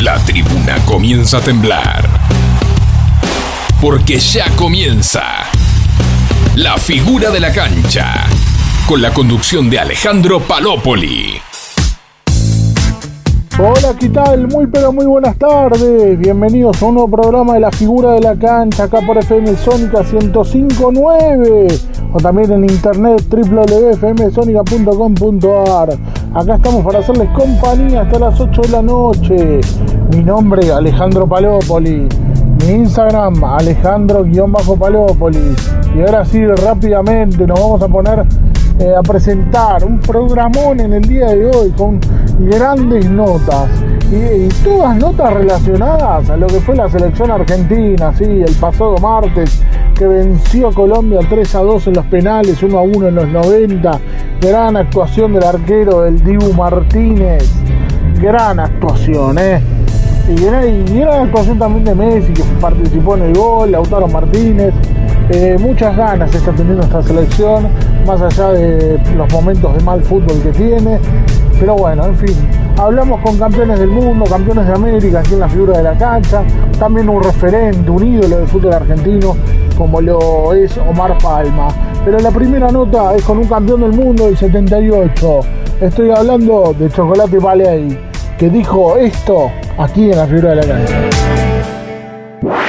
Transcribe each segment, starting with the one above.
La tribuna comienza a temblar. Porque ya comienza la figura de la cancha. Con la conducción de Alejandro Palópoli. Hola, ¿qué tal? Muy pero muy buenas tardes. Bienvenidos a un nuevo programa de la figura de la cancha acá por FM Sónica 1059 o también en internet www.fmsonica.com.ar. Acá estamos para hacerles compañía hasta las 8 de la noche. Mi nombre es Alejandro Palópoli. Mi Instagram Alejandro-Palópoli. Y ahora sí, rápidamente nos vamos a poner eh, a presentar un programón en el día de hoy con grandes notas y, todas notas relacionadas a lo que fue la selección argentina, sí, el pasado martes que venció a Colombia 3 a 2 en los penales, 1 a 1 en los 90, gran actuación del arquero del Dibu Martínez, gran actuación, ¿eh? Y gran, actuación también de Messi que participó en el gol, Lautaro Martínez, eh, muchas ganas está teniendo esta selección, más allá de los momentos de mal fútbol que tiene. Pero bueno, en fin, hablamos con campeones del mundo, campeones de América aquí en la figura de la cancha, también un referente, un ídolo del fútbol argentino como lo es Omar Palma. Pero la primera nota es con un campeón del mundo del 78. Estoy hablando de Chocolate Paley, que dijo esto aquí en la figura de la cancha.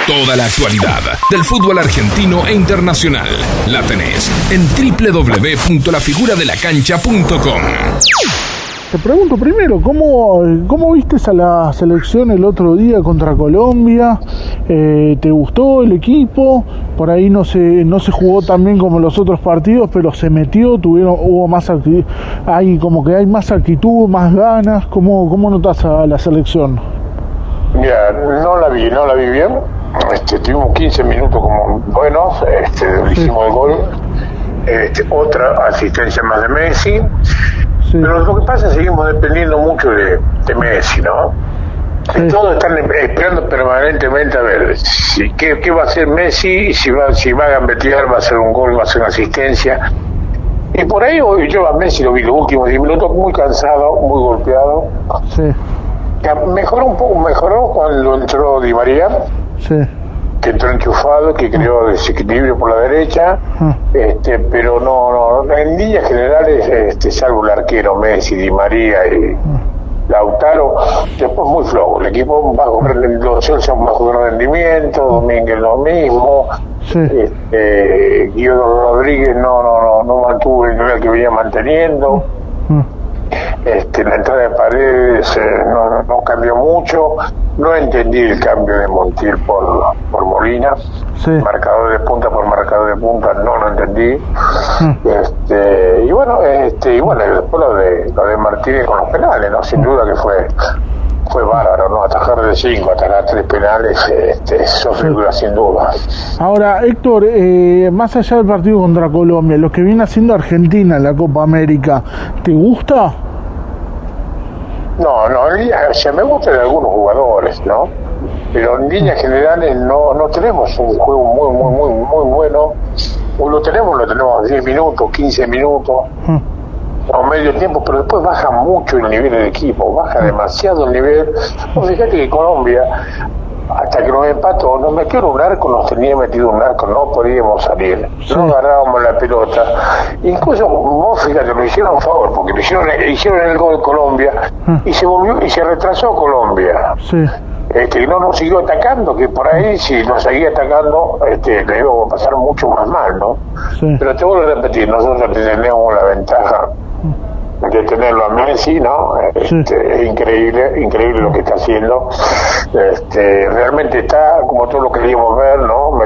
Toda la actualidad del fútbol argentino e internacional la tenés en www.lafiguradelacancha.com. Te pregunto primero, ¿cómo, cómo viste a la selección el otro día contra Colombia? Eh, ¿Te gustó el equipo? Por ahí no se, no se jugó tan bien como los otros partidos, pero se metió, tuvieron, hubo más actitud, hay como que hay más actitud, más ganas. ¿Cómo, cómo notas a la selección? Ya, no la vi, no la vi bien. Este, tuvimos 15 minutos como buenos, este, hicimos el gol. Este, otra asistencia más de Messi pero lo que pasa es que seguimos dependiendo mucho de, Messi, ¿no? Todos están esperando permanentemente a ver si, qué, va a hacer Messi, si va, si va a gambetear, va a hacer un gol, va a hacer una asistencia. Y por ahí yo a Messi lo vi los últimos 10 minutos muy cansado, muy golpeado. Sí. Mejoró un poco, mejoró cuando entró Di María. Sí que entró enchufado, que creó desequilibrio por la derecha, ah. este, pero no, no, en líneas generales, este, salvo el arquero Messi, Di María y ah. Lautaro, después muy flojo, el equipo bajo los un bajo rendimiento, Domínguez lo mismo, este, Guido Rodríguez no, no, no, no mantuvo el nivel que venía manteniendo. Este, la entrada de paredes eh, no, no, cambió mucho. No entendí el cambio de Montiel por, por Molina. Marcador de punta por marcador de punta, no lo entendí. Hmm. Este, y bueno, este, y bueno, después lo de, lo de Martínez con los penales, ¿no? Sin duda que fue fue bárbaro, ¿no? Atajar de cinco, atajar tres penales, este, eso figura sin duda. Ahora, Héctor, eh, más allá del partido contra Colombia, lo que viene haciendo Argentina en la Copa América, ¿te gusta? No, no, o sea, me gustan algunos jugadores, ¿no? Pero en líneas generales no, no tenemos un juego muy, muy, muy, muy bueno. O lo tenemos, lo tenemos 10 minutos, 15 minutos, hmm. O medio tiempo, pero después baja mucho el nivel del equipo, baja hmm. demasiado el nivel. fíjate que Colombia hasta que nos empató, nos metió en un arco, nos tenía metido un arco, no podíamos salir, no agarrábamos la pelota. Incluso vos fíjate, lo hicieron a favor, porque lo hicieron, hicieron el gol de Colombia ah. y se volvió y se retrasó Colombia. Sí. Este, no nos siguió atacando, que por ahí si nos seguía atacando, este, le iba a pasar mucho más mal, ¿no? Pero te vuelvo a repetir, nosotros tenemos la ventaja de tenerlo a Messi, ¿no? Este, es increíble, increíble lo que está haciendo. Este, realmente está, como todos lo queríamos ver, ¿no?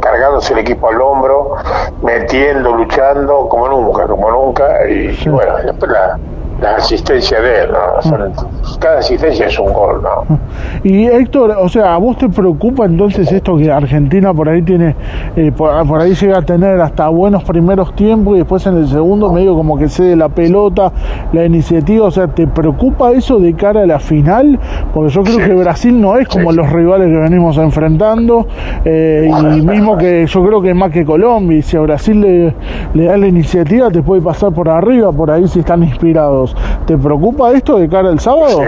cargándose el equipo al hombro, metiendo, luchando, como nunca, como nunca, y, bueno, después la, la asistencia de él, ¿no? cada asistencia es un gol, ¿no? Y Héctor, o sea, ¿a vos te preocupa entonces esto que Argentina por ahí tiene, eh, por, ahí llega a tener hasta buenos primeros tiempos y después en el segundo medio como que cede la pelota, la iniciativa, o sea, ¿te preocupa eso de cara a la final? Porque yo creo que Brasil no es como los rivales que venimos enfrentando, eh, y mismo que yo creo que es más que Colombia, y si a Brasil le, le da la iniciativa te puede pasar por arriba, por ahí si están inspirados. ¿Te preocupa esto de cara al sábado?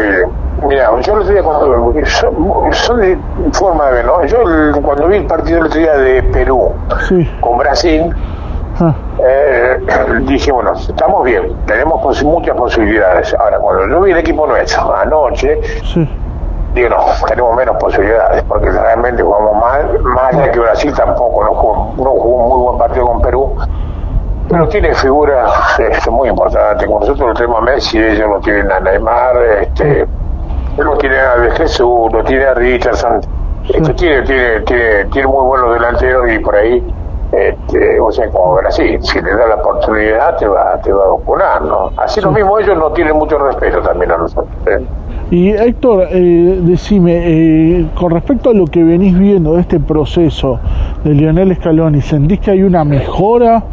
Mira, yo el otro día cuando son, son de forma de ver, ¿no? Yo el- cuando vi el partido el otro día de Perú Sí. con Brasil, Ah, eh, dije, bueno, estamos bien, tenemos muchas posibilidades. Ahora, cuando yo vi el equipo nuestro anoche, sí. digo, no, tenemos menos posibilidades, porque realmente jugamos mal, más allá que Brasil tampoco, no jugó, no jugó un muy buen partido con Perú, pero tiene figuras este, muy importantes, como nosotros lo tenemos a Messi, ellos lo tienen a Neymar, este, lo tiene a De Jesús, lo tiene a Richardson, este, tiene, tiene, tiene, tiene muy buenos delanteros y por ahí, este, o sea, como Brasil, si le da la oportunidad te va, te va a vacunar, ¿no? Así lo mismo ellos no tienen mucho respeto también a nosotros. ¿eh? Y Héctor, eh, decime, eh, con respecto a lo que venís viendo de este proceso de Lionel Scaloni, ¿sentís que hay una mejora?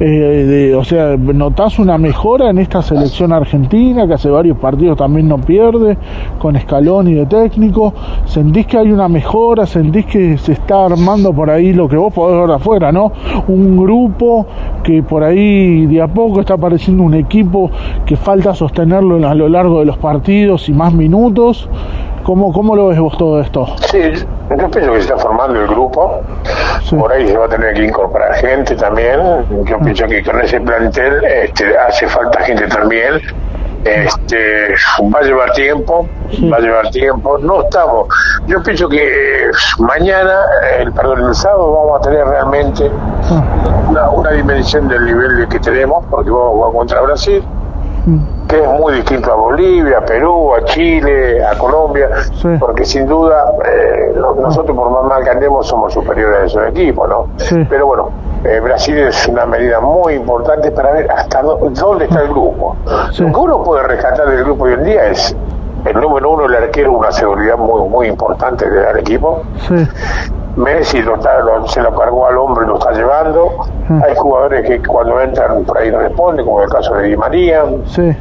eh, de, o sea, ¿notás una mejora en esta selección argentina, que hace varios partidos también no pierde, con Scaloni de técnico? ¿Sentís que hay una mejora? ¿Sentís que se está armando por ahí lo que vos podés ver afuera, no? Un grupo que por ahí de a poco está apareciendo un equipo que falta sostenerlo a lo largo de los partidos y más minutos. ¿Cómo, cómo lo ves vos todo esto? Sí, yo pienso que se está formando el grupo. Sí. Por ahí se va a tener que incorporar gente también. Yo pienso que con ese plantel este, hace falta gente también. Este, va a llevar tiempo, va a llevar tiempo. No estamos. Yo pienso que eh, mañana, el perdón, el sábado vamos a tener realmente una, una dimensión del nivel de que tenemos, porque vamos a jugar contra Brasil que es muy distinto a Bolivia, a Perú, a Chile, a Colombia, Sí. porque sin duda eh, no- nosotros por más mal que andemos somos superiores a esos equipos, ¿no? Sí. Pero bueno, eh, Brasil es una medida muy importante para ver hasta dó- dónde está el grupo. Sí. Lo que uno puede rescatar del grupo hoy en día es el número uno, el arquero, una seguridad muy muy importante del equipo. Sí, Messi lo está- lo- se lo cargó al hombro y lo está llevando. Mm. Hay jugadores que cuando entran por ahí no responden, como el caso de Di María. sí.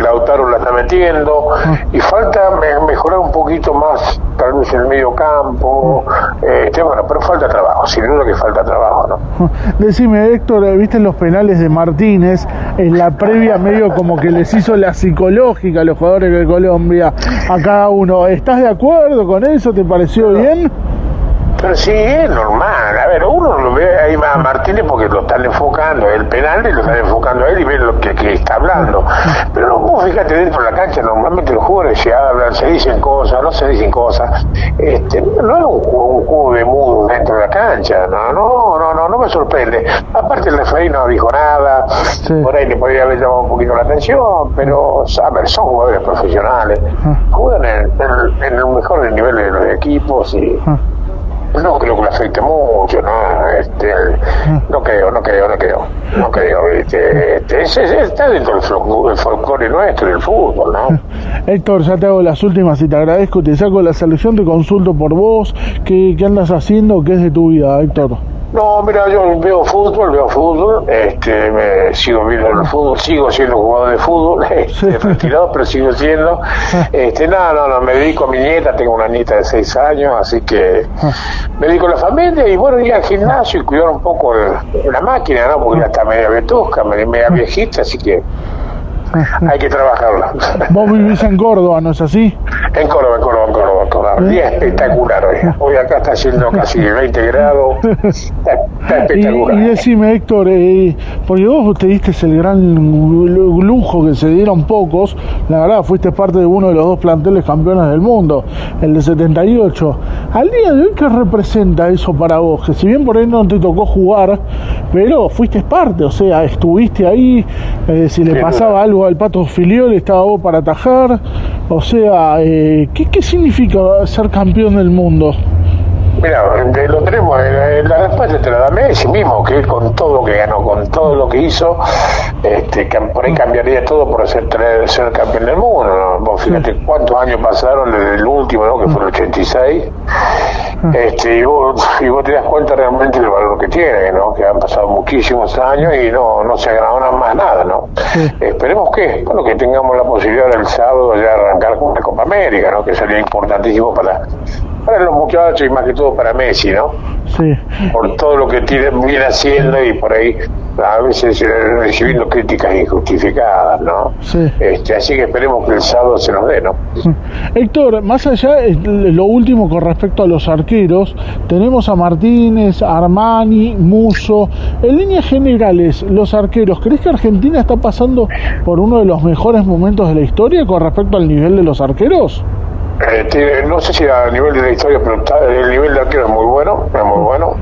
Lautaro la está metiendo y falta me- mejorar un poquito más tal vez en el medio campo este, bueno pero falta trabajo sin duda que falta trabajo ¿no? Decime, Héctor, ¿viste los penales de Martínez? En la previa medio como que les hizo la psicológica a los jugadores de Colombia a cada uno. ¿Estás de acuerdo con eso? ¿Te pareció bien? Pero sí es normal. A ver uno lo ve ahí a Martínez porque lo están enfocando el penal y lo están enfocando a él y ven lo que, que está hablando. Pero no, vos fíjate dentro de la cancha normalmente los jugadores se hablan se dicen cosas no se dicen cosas. Este no es un un juego de mudo dentro de la cancha no no no no no me sorprende. Aparte el referee no dijo nada Sí. por ahí le podría haber llamado un poquito la atención pero a ver son jugadores profesionales juegan en, en- en el mejor nivel de los equipos y Ah. No creo que le afecte mucho, no, este, no creo, no creo, no creo, no creo, este, este, es- es- está dentro del folclore nuestro, del fútbol, ¿no? Héctor, ya te hago las últimas y te agradezco. Te saco la selección, te consulto por vos. ¿Qué, qué andas haciendo? ¿Qué es de tu vida, Héctor? No, mira, yo veo fútbol, veo fútbol, este, me sigo viendo el fútbol, sigo siendo jugador de fútbol, este, retirado, pero sigo siendo, este, no, no, no, me dedico a mi nieta, tengo una nieta de seis años, así que me dedico a la familia y bueno, ir al gimnasio y cuidar un poco el- la máquina, ¿no? Porque ya está media vetusca, media, media viejita, así que hay que trabajarla. Vos vivís en Córdoba, ¿no es así? En Córdoba, en Córdoba, en Córdoba, en Córdoba. Día espectacular hoy. Hoy acá está haciendo casi 20 grados. Está, está Y, espectacular. y decime, Héctor, eh, porque vos te diste el gran lujo que se dieron pocos, la verdad, fuiste parte de uno de los dos planteles campeones del mundo, el de 78. Al día de hoy, ¿qué representa eso para vos? Que si bien por ahí no te tocó jugar, pero fuiste parte, o sea, estuviste ahí, eh, si le pasaba duda. Algo al Pato Filiol, estaba vos para atajar, o sea, eh, ¿qué, ¿qué significa ser campeón del mundo? Mira, de- lo tenemos, eh, la respuesta te la da Messi mismo, que él con todo lo que ganó, con todo lo que hizo, este, por ahí cambiaría todo por ser, ser campeón del mundo. ¿no? Vos fíjate cuántos años pasaron desde el último, ¿no? que fue el 86, este, y, vos, y vos te das cuenta realmente del valor que tiene, ¿no? que han pasado muchísimos años y no, no se ha más nada. ¿no? Esperemos que, bueno, que tengamos la posibilidad el sábado de arrancar con la Copa América, ¿no? que sería importantísimo para para los muchachos y más que todo para Messi, ¿no? Sí. Por todo lo que tiene, viene haciendo y por ahí a veces eh, recibiendo críticas injustificadas, ¿no? Sí. Este, así que esperemos que el sábado se nos dé, ¿no? Héctor, más allá, eh, lo último con respecto a los arqueros, tenemos a Martínez, Armani, Muso. En líneas generales, los arqueros, ¿crees que Argentina está pasando por uno de los mejores momentos de la historia con respecto al nivel de los arqueros? Eh, tiene- no sé si a nivel de la historia, pero está- el nivel de arquero es muy bueno, es muy bueno.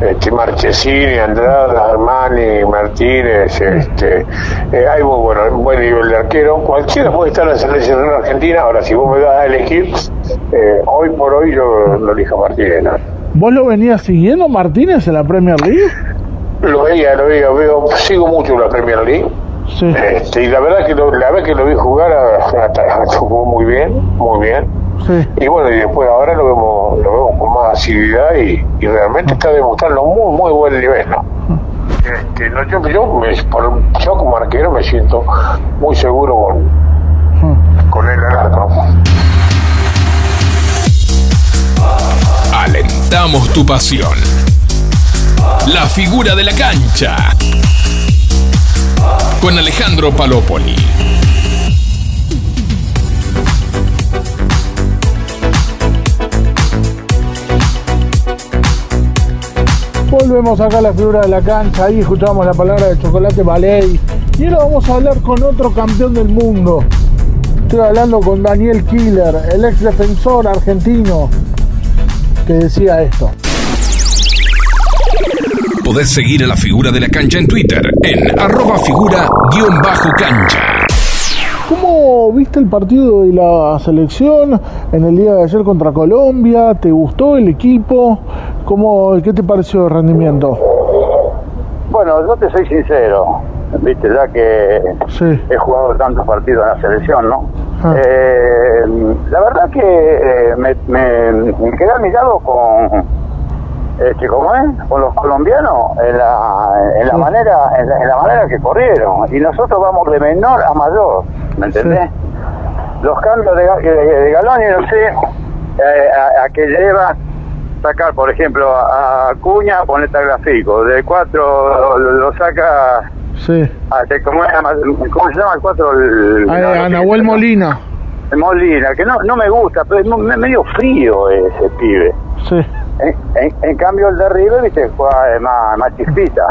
Este, Marchesini, Andrada, Armani, Martínez, este, eh, hay muy bueno, un buen nivel de arquero. Cualquiera puede estar en la selección argentina. Ahora, si vos me das a elegir, eh, hoy por hoy yo lo elijo a Martínez. ¿no? ¿Vos lo venías siguiendo, Martínez, en la Premier League? Lo veía, lo veía, veo, sigo mucho la Premier League. Sí. Este, y la verdad que lo- la vez que lo vi jugar ah, jugó muy bien, muy bien. Sí. Y bueno, y después ahora lo vemos, lo vemos con más asiduidad y, y realmente está demostrando muy, muy buen nivel, ¿no? Este, no, yo, yo, me- por- yo como arquero me siento muy seguro con, con él al arco. Alentamos tu pasión. La figura de la cancha. Con Alejandro Palopoli. Volvemos acá a la figura de la cancha, ahí escuchamos la palabra de Chocolate Ballet. Y ahora vamos a hablar con otro campeón del mundo. Estoy hablando con Daniel Killer, el ex defensor argentino, que decía esto. Podés seguir a la figura de la cancha en Twitter en arroba figura-cancha. ¿Cómo viste el partido de la selección en el día de ayer contra Colombia? ¿Te gustó el equipo? ¿Cómo, ¿Qué te pareció el rendimiento? Bueno, yo te soy sincero, viste, ya que Sí, he jugado tantos partidos en la selección, ¿no? Ah. Eh, la verdad que eh, me, me, me quedé admirado con, este, ¿cómo es? Con los colombianos en la, en la Sí. manera, en la, en la manera que corrieron. Y nosotros vamos de menor a mayor, ¿me entendés? Los cambios de, de, de Galón y no sé eh, a, a que lleva sacar, por ejemplo, a Cuña, ponerte a Grafico. De cuatro lo, lo saca sí. a, ¿cómo, se llama? ¿Cómo se llama el cuatro? El, A, no, a no, Nahuel no. Molina. Molina, que no, no me gusta, pero es medio frío ese pibe. Sí, En, en- en cambio el de River, viste, juega eh, más, más chispita.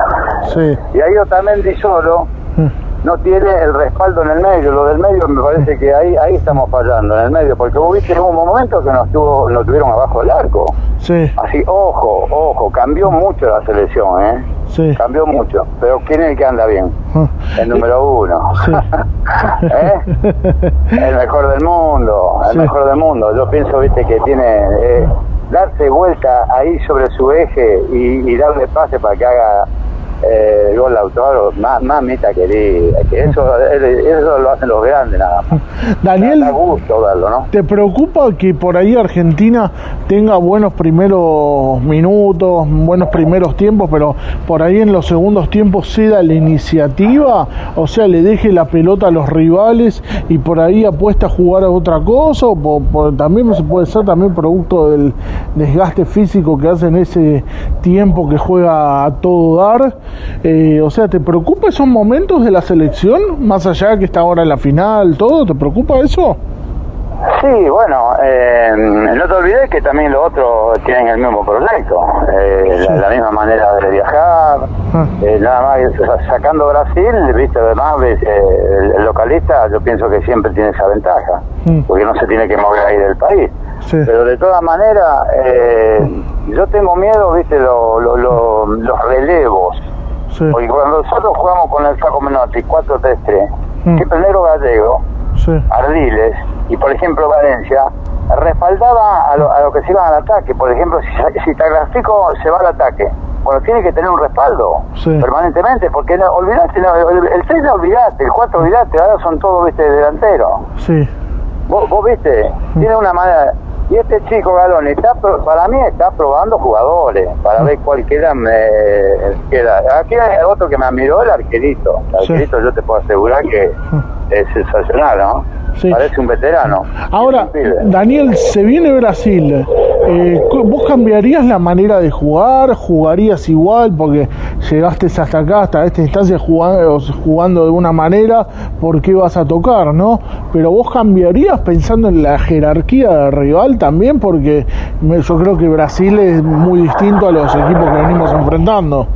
sí. Y ahí Otamendi solo Mm. no tiene el respaldo en el medio. Lo del medio me parece que ahí ahí estamos fallando, en el medio. Porque vos viste en un momento que nos, tuvo, nos tuvieron abajo del arco. Sí, Así, ojo, ojo, cambió mucho la selección, ¿eh? sí. Cambió mucho. Pero ¿quién es el que anda bien? Ah, El número uno. Sí. ¿Eh? El mejor del mundo, el Sí. mejor del mundo. Yo pienso, viste, que tiene eh, darse vuelta ahí sobre su eje y, y darle pase para que haga eh, gol Lautaro, más, mamita querida, que eso, eso lo hacen los grandes nada más. Daniel, Da gusto verlo, ¿no? ¿te preocupa que por ahí Argentina tenga buenos primeros minutos, buenos primeros tiempos, pero por ahí en los segundos tiempos ceda la iniciativa? O sea, le deje la pelota a los rivales y por ahí apuesta a jugar a otra cosa? ¿O po- po- también se puede ser también producto del desgaste físico que hace en ese tiempo que juega a todo dar? Eh, o sea, ¿te preocupa esos momentos de la selección? Más allá de que está ahora en la final, todo, ¿te preocupa eso? Sí, bueno, eh, no te olvides que también los otros tienen el mismo proyecto, eh, la, la misma manera de viajar, Ah. eh, nada más sa- sacando Brasil, viste, además ves, eh, el, localista yo pienso que siempre tiene esa ventaja, Mm. porque no se tiene que mover ahí del país. Sí. Pero de todas maneras, eh, yo tengo miedo, viste, lo- lo- lo- los relevos. Sí, Porque cuando nosotros jugamos con el Flaco Menotti 4-3-3, Mm. que primero Gallego, sí, Ardiles y por ejemplo Valencia respaldaba a lo, a lo que se iban al ataque. Por ejemplo, si, si Tagliafico se va al ataque, bueno, tiene que tener un respaldo Sí. permanentemente, porque no, olvidate, no, el, el 6 no olvidate, el 4 olvidate, ahora son todos, viste, delanteros. sí, Vos, vos viste, tiene una manera... Y este chico Galón, está, para mí está probando jugadores, para ver cuál queda. Me, queda. Aquí hay otro que me admiró, el arquerito. El Sí. arquerito yo te puedo asegurar que es sensacional, ¿no? Sí. Parece un veterano. Ahora. Daniel, se viene Brasil. Eh, ¿Vos cambiarías la manera de jugar? ¿Jugarías igual? Porque llegaste hasta acá, hasta esta instancia, jugando, jugando de una manera, ¿por qué vas a tocar, no? Pero vos cambiarías pensando en la jerarquía del rival también, porque yo creo que Brasil es muy distinto a los equipos que venimos enfrentando.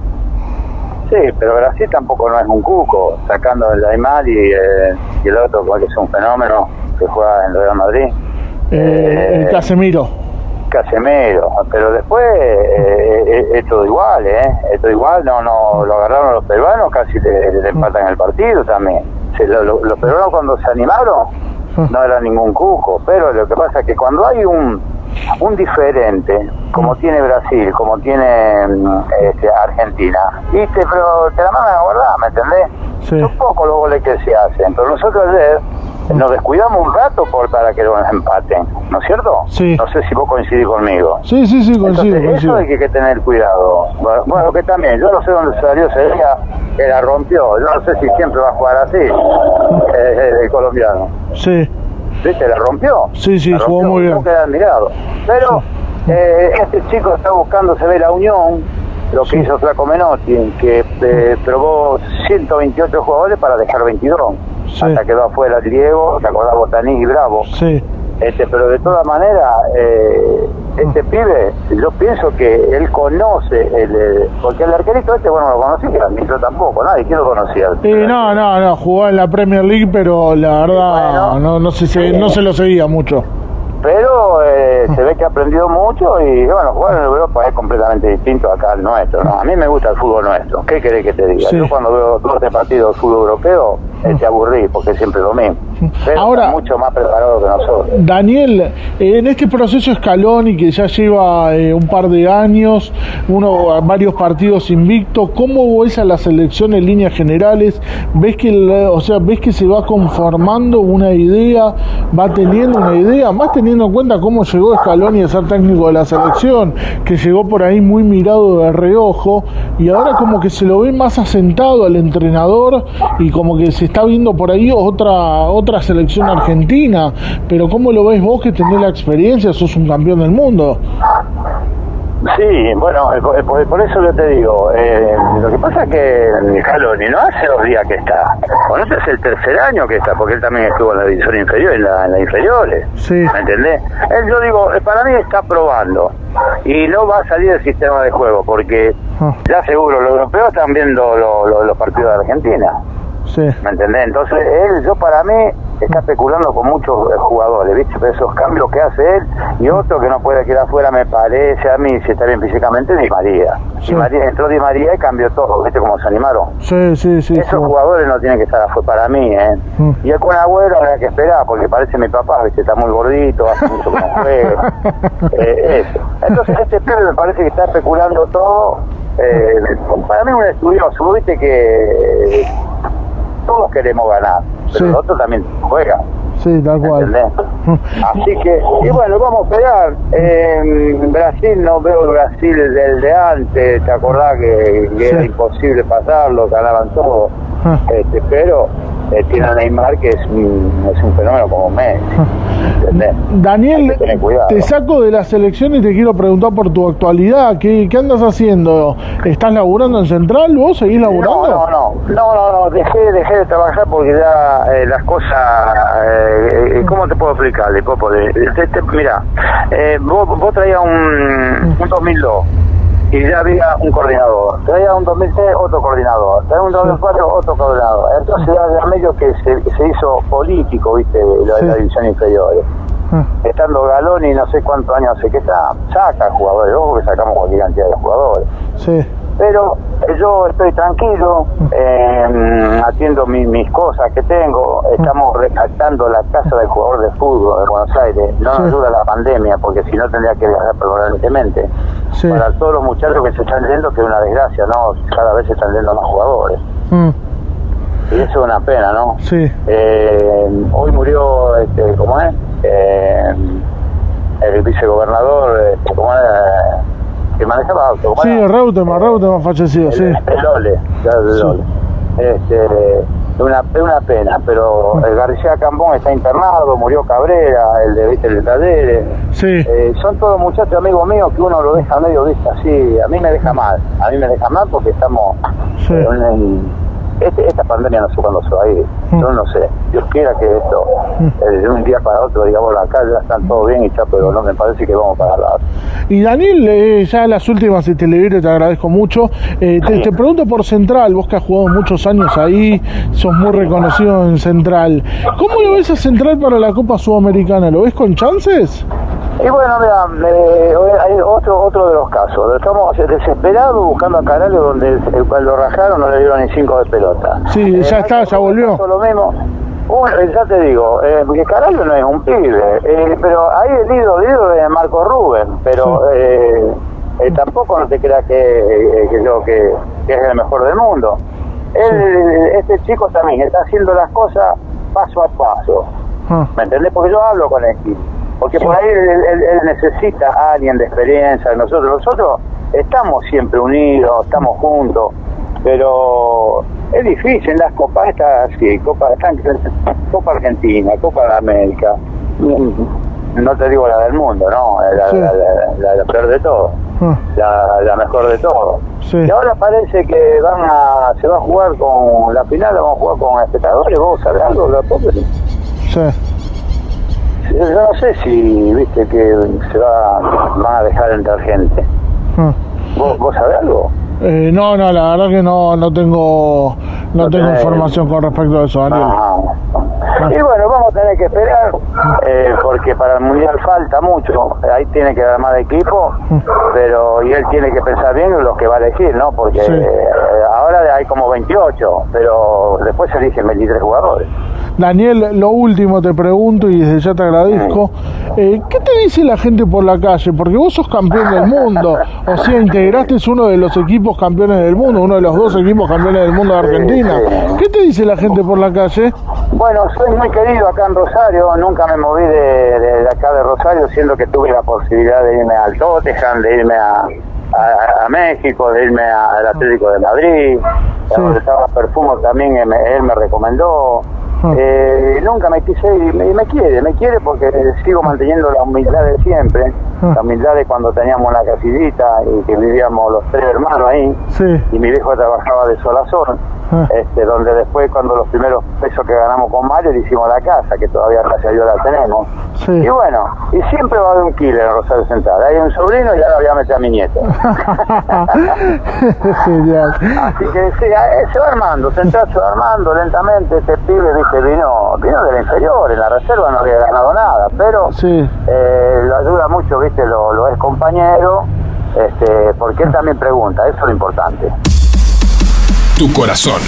Sí, pero Brasil tampoco no es un cuco, sacando el Aymar y, eh, y el otro, que es un fenómeno, que juega en Real Madrid. Eh, el Casemiro. Casemiro, pero después eh, es todo igual, ¿eh? Es todo igual, no, no, lo agarraron los peruanos, casi le, empatan el partido también. los peruanos cuando se animaron no era ningún cuco, pero lo que pasa es que cuando hay un un diferente, como tiene Brasil, como tiene mm, este, Argentina, ¿viste? Pero te la mandan a guardar, ¿me entendés? Sí. Son pocos los goles que se hacen, pero nosotros ayer nos descuidamos un rato por, para que nos empaten, ¿no es cierto? Sí. No sé si vos coincidís conmigo. Sí, sí, sí, coincido. Eso hay que, tener cuidado. Bueno, que también, yo no sé dónde salió ese día que la rompió, yo no sé si siempre va a jugar así, el colombiano. Sí. ¿Viste? La rompió. Sí, sí, jugó muy bien. queda admirado. Pero eh, este chico está buscando, se ve la unión, lo que hizo Flaco Menotti, que eh, probó 128 jugadores para dejar 22. Hasta quedó afuera Diego, se acordaba Botaní y Bravo. Sí. Este, pero de todas maneras, eh, este pibe, yo pienso que él conoce, el, porque el arquerito este, bueno, lo conocía, ni yo tampoco, nadie, ¿quién lo conocía? no, no, no, jugó en la Premier League, pero la verdad no, no, se, no se lo seguía mucho pero eh, se ve que ha aprendido mucho y bueno, jugar en Europa es completamente distinto acá al nuestro, ¿no? A mí me gusta el fútbol nuestro, ¿qué querés que te diga? Yo cuando veo 12 partidos de fútbol europeo, eh, te aburrí porque es siempre lo mismo. Pero Ahora, mucho más preparado que nosotros. Daniel, en este proceso Scaloni que ya lleva eh, un par de años, uno varios partidos invicto, ¿cómo ves a la selección en líneas generales? ¿Ves que o sea, ves que se va conformando una idea, va teniendo una idea, más teniendo teniendo en cuenta cómo llegó Scaloni a ser técnico de la selección, que llegó por ahí muy mirado de reojo y ahora como que se lo ve más asentado al entrenador y como que se está viendo por ahí otra otra selección argentina, pero ¿cómo lo ves vos que tenés la experiencia, sos un campeón del mundo? Sí, bueno, eh, eh, por, eso yo te digo, eh, lo que pasa es que Jaloni no hace dos días que está, bueno, este es el tercer año que está, porque él también estuvo en la división inferior, en la, en inferiores, sí. ¿me entendés? Él, yo digo, para mí está probando y no va a salir del sistema de juego, porque ah. ya seguro los europeos están viendo los partidos de Argentina. ¿Me entendés? Entonces, él, yo para mí, está especulando con muchos eh, jugadores, ¿viste? Pero esos cambios que hace él y otro que no puede quedar afuera, me parece a mí, si está bien físicamente, Di María. María entró Di María y cambió todo, ¿viste? Cómo se animaron. Sí, sí, sí. Esos jugadores no tienen que estar afuera para mí, ¿eh? Mm. Y el con Agüero habrá que esperar, porque parece mi papá, ¿viste? Está muy gordito, hace mucho que no juega. eh, eso. Entonces, este pibe me parece que está especulando todo. Eh, para mí un estudioso, ¿viste? Que todos queremos ganar, pero el otro también juega. Sí, tal cual. Así que, y bueno, vamos a esperar. En Brasil no veo el Brasil del de antes, ¿te acordás que, era imposible pasarlo, ganaban todo? Ah. Este, pero eh, tiene a Neymar que es un, es un fenómeno como Messi. Daniel, te saco de la selección y te quiero preguntar por tu actualidad. ¿Qué, qué andas haciendo? ¿Estás laburando en Central? ¿Vos seguís laburando? No, no, no, no, no, dejé, dejé de trabajar porque ya eh, las cosas, eh, eh, ¿cómo te puedo explicar? Popo? Mira, vos, vos traías un, un 2002 y ya había un coordinador. Traía un 2006 otro coordinador. Traía un 2004 otro coordinador. Entonces ya medio que se, se hizo político, viste, lo de la división inferior. Ah. Estando Galón y no sé cuántos años hace que está, saca jugadores, ojo que sacamos cualquier cantidad de jugadores. Sí pero yo estoy tranquilo, eh, atiendo mis cosas que tengo, estamos rescatando la casa del jugador de fútbol de Buenos Aires, no nos ayuda la pandemia, porque si no tendría que viajar permanentemente. Para todos los muchachos que se están yendo, que es una desgracia, ¿no? Cada vez se están yendo más jugadores. Mm. Y eso es una pena, ¿no? Sí. Eh, hoy murió, este, ¿cómo es? Eh, el vicegobernador, este, ¿cómo es? Manejaba auto. Sí, el Reutemann, Reutemann fallecido, sí. El Lole, el Lole. Este, es una, una pena, pero el García Cambón está internado, murió Cabrera, el de, ¿viste, el de Talleres. Sí. Eh, son todos muchachos amigos míos que uno lo deja medio vista así, a mí me deja mal, a mí me deja mal porque estamos Sí. en, en- este- esta pandemia no sé cuándo se va a ir, Mm. yo no sé, Dios quiera que esto eh, de un día para otro digamos acá ya están todos bien y ya, pero no me parece que vamos para la Y Daniel, eh, ya las últimas de Televire te agradezco mucho. Eh, te, te pregunto por Central, vos que has jugado muchos años ahí, sos muy reconocido en Central. ¿Cómo lo ves a Central para la Copa Sudamericana? ¿Lo ves con chances? Y bueno, mira, eh, hay otro otro de los casos. Estamos desesperados buscando a Caralho donde lo rajaron, no le dieron ni cinco de pelota. Sí, ya está, ya volvió. Lo mismo. Bueno, ya te digo, eh, porque Caralho no es un pibe, eh, pero ahí el ídolo, ídolo es Marco Rubén, pero eh, eh, tampoco no te creas que, eh, que, yo, que, que es el mejor del mundo. Él, Este chico también está haciendo las cosas paso a paso. Ah, ¿Me entendés? Porque yo hablo con él. Porque por ahí él, él- él necesita a alguien de experiencia. Nosotros, nosotros estamos siempre unidos, estamos juntos, pero es difícil en las copas estas, sí, Copa, están- Copa Argentina, Copa de América. No te digo la del mundo, no, la, Sí. la- la- la- la peor de todo, ah, la, la mejor de todo. Sí. Y ahora parece que van a, se va a jugar con la final, la vamos a jugar con espectadores, vos sabés algo, la pobre? sí. Yo no sé si, viste, que se va, a dejar entrar gente. ah. ¿Vos, vos sabés algo? Eh, no, no, la verdad que no, no tengo, no No tengo tenés- información con respecto a eso, Daniel. Ah. Y bueno, vamos a tener que esperar, eh, porque para el Mundial falta mucho. Ahí tiene que dar más de equipo, pero y él tiene que pensar bien en los que va a elegir, ¿no? Porque Sí. eh, ahora hay como 28, pero después se eligen 23 jugadores. Daniel, lo último te pregunto y desde ya te agradezco. Eh, ¿Qué te dice la gente por la calle? Porque vos sos campeón del mundo. O sea, integraste uno de los equipos campeones del mundo, uno de los dos equipos campeones del mundo de Argentina. ¿Qué te dice la gente por la calle? Bueno, soy muy querido acá en Rosario, nunca me moví de, de- de acá de Rosario, siendo que tuve la posibilidad de irme al Tottenham, de irme a, a- a México, de irme al Atlético de Madrid, Sí. donde estaba Perfumo también, él me, él me recomendó. Ah. Eh, nunca me quise ir, y me, me quiere, me quiere porque sigo manteniendo la humildad de siempre, Ah. la humildad de cuando teníamos la casillita y que vivíamos los tres hermanos ahí Sí. y mi viejo trabajaba de sol a sol. Este, donde después cuando los primeros pesos que ganamos con Mario le hicimos la casa, que todavía gracias a Dios la tenemos. Sí. Y bueno, y siempre va a haber un killer en Rosario Central. Hay un sobrino y ahora voy a meter a mi nieto. Genial. Así que sí, eh, se va armando, Central se va armando lentamente. Este pibe, viste, vino, vino de la inferior, en la reserva no había ganado nada, pero Sí. eh, lo ayuda mucho, viste, lo, lo es compañero, este, porque él también pregunta, eso es lo importante. Tu corazón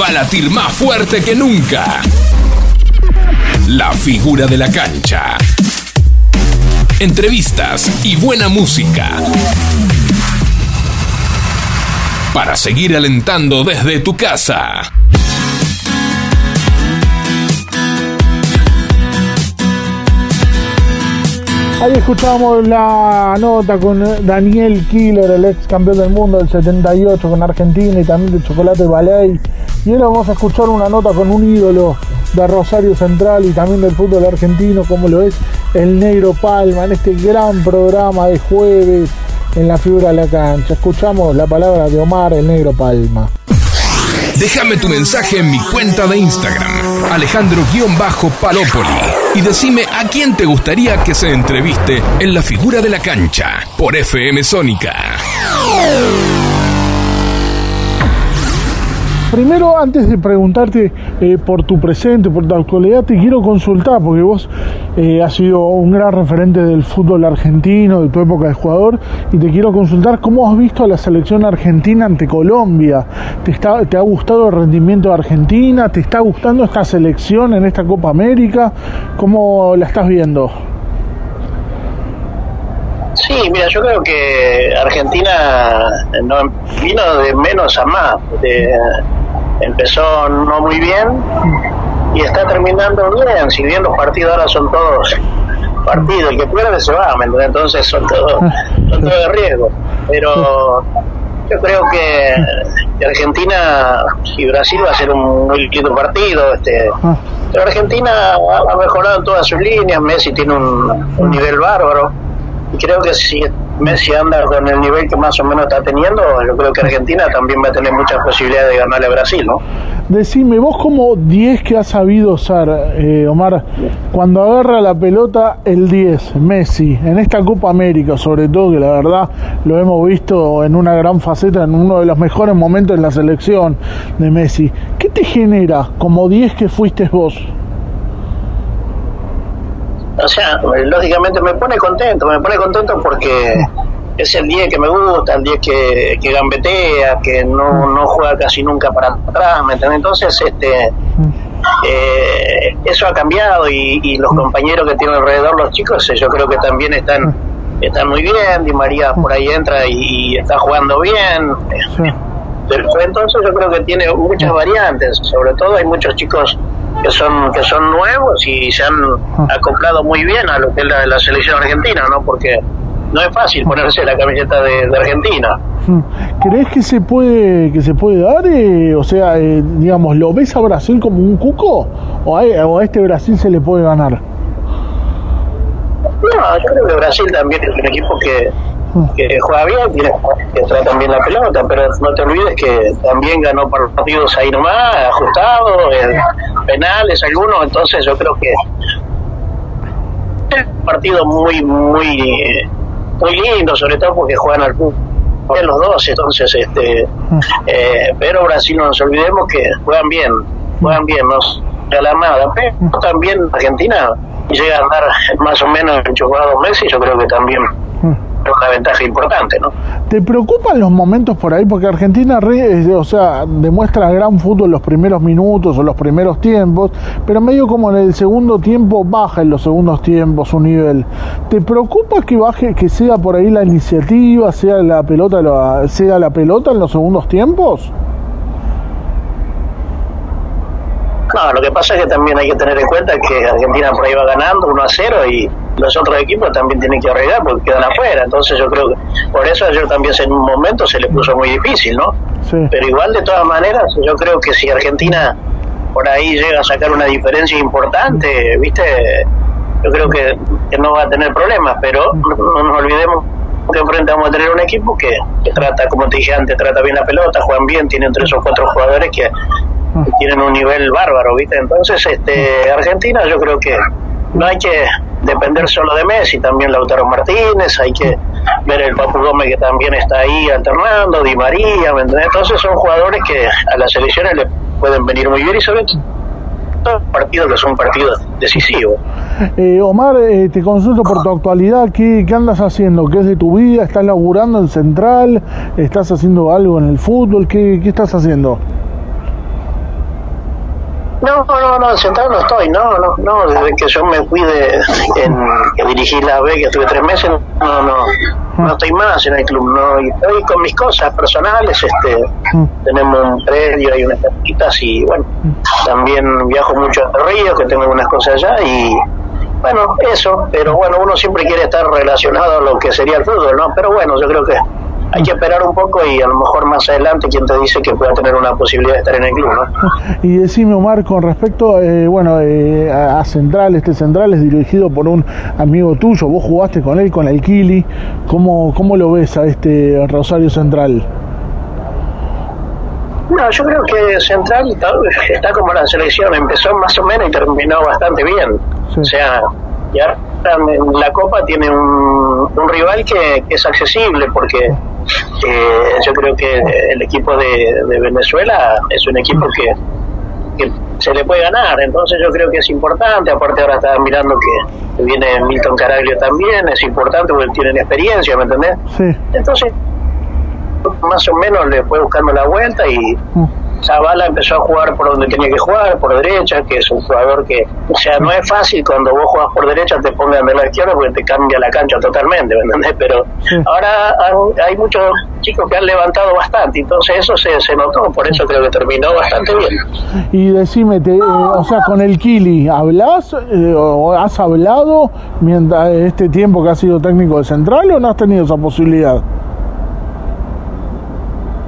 va a latir más fuerte que nunca. La figura de la cancha. Entrevistas y buena música. Para seguir alentando desde tu casa. Ahí escuchamos la nota con Daniel Killer, el ex campeón del mundo del 78 con Argentina y también de Chocolate Ballet. Y ahora vamos a escuchar una nota con un ídolo de Rosario Central y también del fútbol argentino, como lo es el Negro Palma, en este gran programa de jueves en la figura de la cancha. Escuchamos la palabra de Omar, el Negro Palma. Déjame tu mensaje en mi cuenta de Instagram, Alejandro-Palopoli, y decime a quién te gustaría que se entreviste en la figura de la cancha por FM Sónica. Primero, antes de preguntarte eh, por tu presente, por tu actualidad, te quiero consultar, porque vos eh, has sido un gran referente del fútbol argentino, de tu época de jugador, y te quiero consultar cómo has visto a la selección argentina ante Colombia. ¿Te, está, ¿Te ha gustado el rendimiento de Argentina? ¿Te está gustando esta selección en esta Copa América? ¿Cómo la estás viendo? Sí, mira, yo creo que Argentina no, vino de menos a más. De- empezó no muy bien y está terminando bien. Si bien los partidos ahora son todos partidos, el que pierde se va. Entonces son todos, son todos de riesgo. Pero Yo creo que Argentina y Brasil va a ser un muy lindo partido. Este, pero Argentina ha, mejorado en todas sus líneas. Messi tiene un nivel bárbaro. Creo que si Messi anda con el nivel que más o menos está teniendo, yo creo que Argentina también va a tener muchas posibilidades de ganarle a Brasil, ¿no? Decime, vos como 10 que has sabido usar, eh, Omar, cuando agarra la pelota el 10, Messi, en esta Copa América sobre todo, que la verdad lo hemos visto en una gran faceta, en uno de los mejores momentos en la selección de Messi, ¿qué te genera como 10 que fuiste vos? O sea, lógicamente me pone contento, me pone contento porque es el día que me gusta, el día que, que gambetea, que no, no juega casi nunca para atrás, ¿me entiendes? Entonces, este, eh, eso ha cambiado y, los compañeros que tienen alrededor, los chicos, yo creo que también están, están muy bien, Di María por ahí entra y, está jugando bien. Entonces yo creo que tiene muchas variantes, sobre todo hay muchos chicos que son que son nuevos y se han ah. acoplado muy bien a lo que es la, selección argentina, ¿no? Porque no es fácil ponerse la camiseta de, Argentina. Hmm. ¿Crees que se puede que se puede dar? Eh, o sea, eh, digamos, ¿lo ves a Brasil como un cuco o a, o a este Brasil se le puede ganar? No, yo creo que Brasil también es un equipo que que juega bien, tiene que trae también la pelota, pero no te olvides que también ganó partidos ahí nomás, ajustados, penales algunos, entonces yo creo que es un partido muy, muy, muy lindo, sobre todo porque juegan al fútbol los dos, entonces, este, eh, pero Brasil no nos olvidemos que juegan bien, juegan bien, no regalan nada, pero también Argentina llega a andar más o menos enchufado Messi, yo creo que también es una ventaja importante, ¿no? ¿Te preocupan los momentos por ahí? Porque Argentina, o sea, demuestra gran fútbol los primeros minutos o los primeros tiempos, pero medio como en el segundo tiempo baja en los segundos tiempos su nivel. ¿Te preocupa que baje, que sea por ahí la iniciativa, sea la pelota, sea la pelota en los segundos tiempos? No, lo que pasa es que también hay que tener en cuenta que Argentina por ahí va ganando 1 a 0 y los otros equipos también tienen que arreglar porque quedan afuera. Entonces yo creo que por eso yo también en un momento se le puso muy difícil, ¿no? Pero igual de todas maneras, yo creo que si Argentina por ahí llega a sacar una diferencia importante, ¿viste? Yo creo que, no va a tener problemas, pero no nos olvidemos que enfrente vamos a tener un equipo que, que, trata, como te dije antes, trata bien la pelota, juegan bien, tienen tres o cuatro jugadores que tienen un nivel bárbaro, ¿viste? Entonces, este, Argentina yo creo que no hay que depender solo de Messi, también Lautaro Martínez, hay que ver el Papu Gómez que también está ahí alternando, Di María, ¿me Entonces son jugadores que a las selecciones le pueden venir muy bien y sobre todo partidos que son partidos decisivos. Eh, Omar, eh, te consulto por tu actualidad, ¿qué, ¿qué andas haciendo? ¿Qué es de tu vida? ¿Estás laburando en Central? ¿Estás haciendo algo en el fútbol? ¿Qué, qué estás haciendo? No, no, no, sentado no estoy, no, no, no, desde que yo me fui de, en, que dirigí la B, que estuve tres meses, no, no, no estoy más en el club, no, y estoy con mis cosas personales, este, tenemos un predio, hay unas casitas y bueno, también viajo mucho a Río, que tengo algunas cosas allá y bueno, eso, pero bueno, uno siempre quiere estar relacionado a lo que sería el fútbol, ¿no? Pero bueno, yo creo que hay que esperar un poco y a lo mejor más adelante quien te dice que pueda tener una posibilidad de estar en el club, ¿no? Y decime, Omar, con respecto eh, bueno, eh, a Central, este Central es dirigido por un amigo tuyo, vos jugaste con él, con el Kili, ¿cómo, cómo lo ves a este Rosario Central? No, yo creo que Central está, como la selección, empezó más o menos y terminó bastante bien. O sea, ya en la Copa tiene un, rival que, es accesible porque eh, yo creo que el equipo de, Venezuela es un equipo que, se le puede ganar, entonces yo creo que es importante, aparte ahora estaba mirando que viene Milton Caraglio también, es importante porque tienen experiencia, ¿me entendés? Sí. Entonces, más o menos le fue buscando la vuelta y... Mm. Zavala empezó a jugar por donde tenía que jugar, por derecha, que es un jugador que, o sea, no es fácil cuando vos juegas por derecha te pongan de la izquierda porque te cambia la cancha totalmente, ¿me entendés? Pero ahora hay muchos chicos que han levantado bastante, entonces eso se, se notó, por eso creo que terminó bastante bien. Y decime, te, eh, o sea, con el Kili, ¿hablas eh, o has hablado mientras este tiempo que has sido técnico de Central o no has tenido esa posibilidad?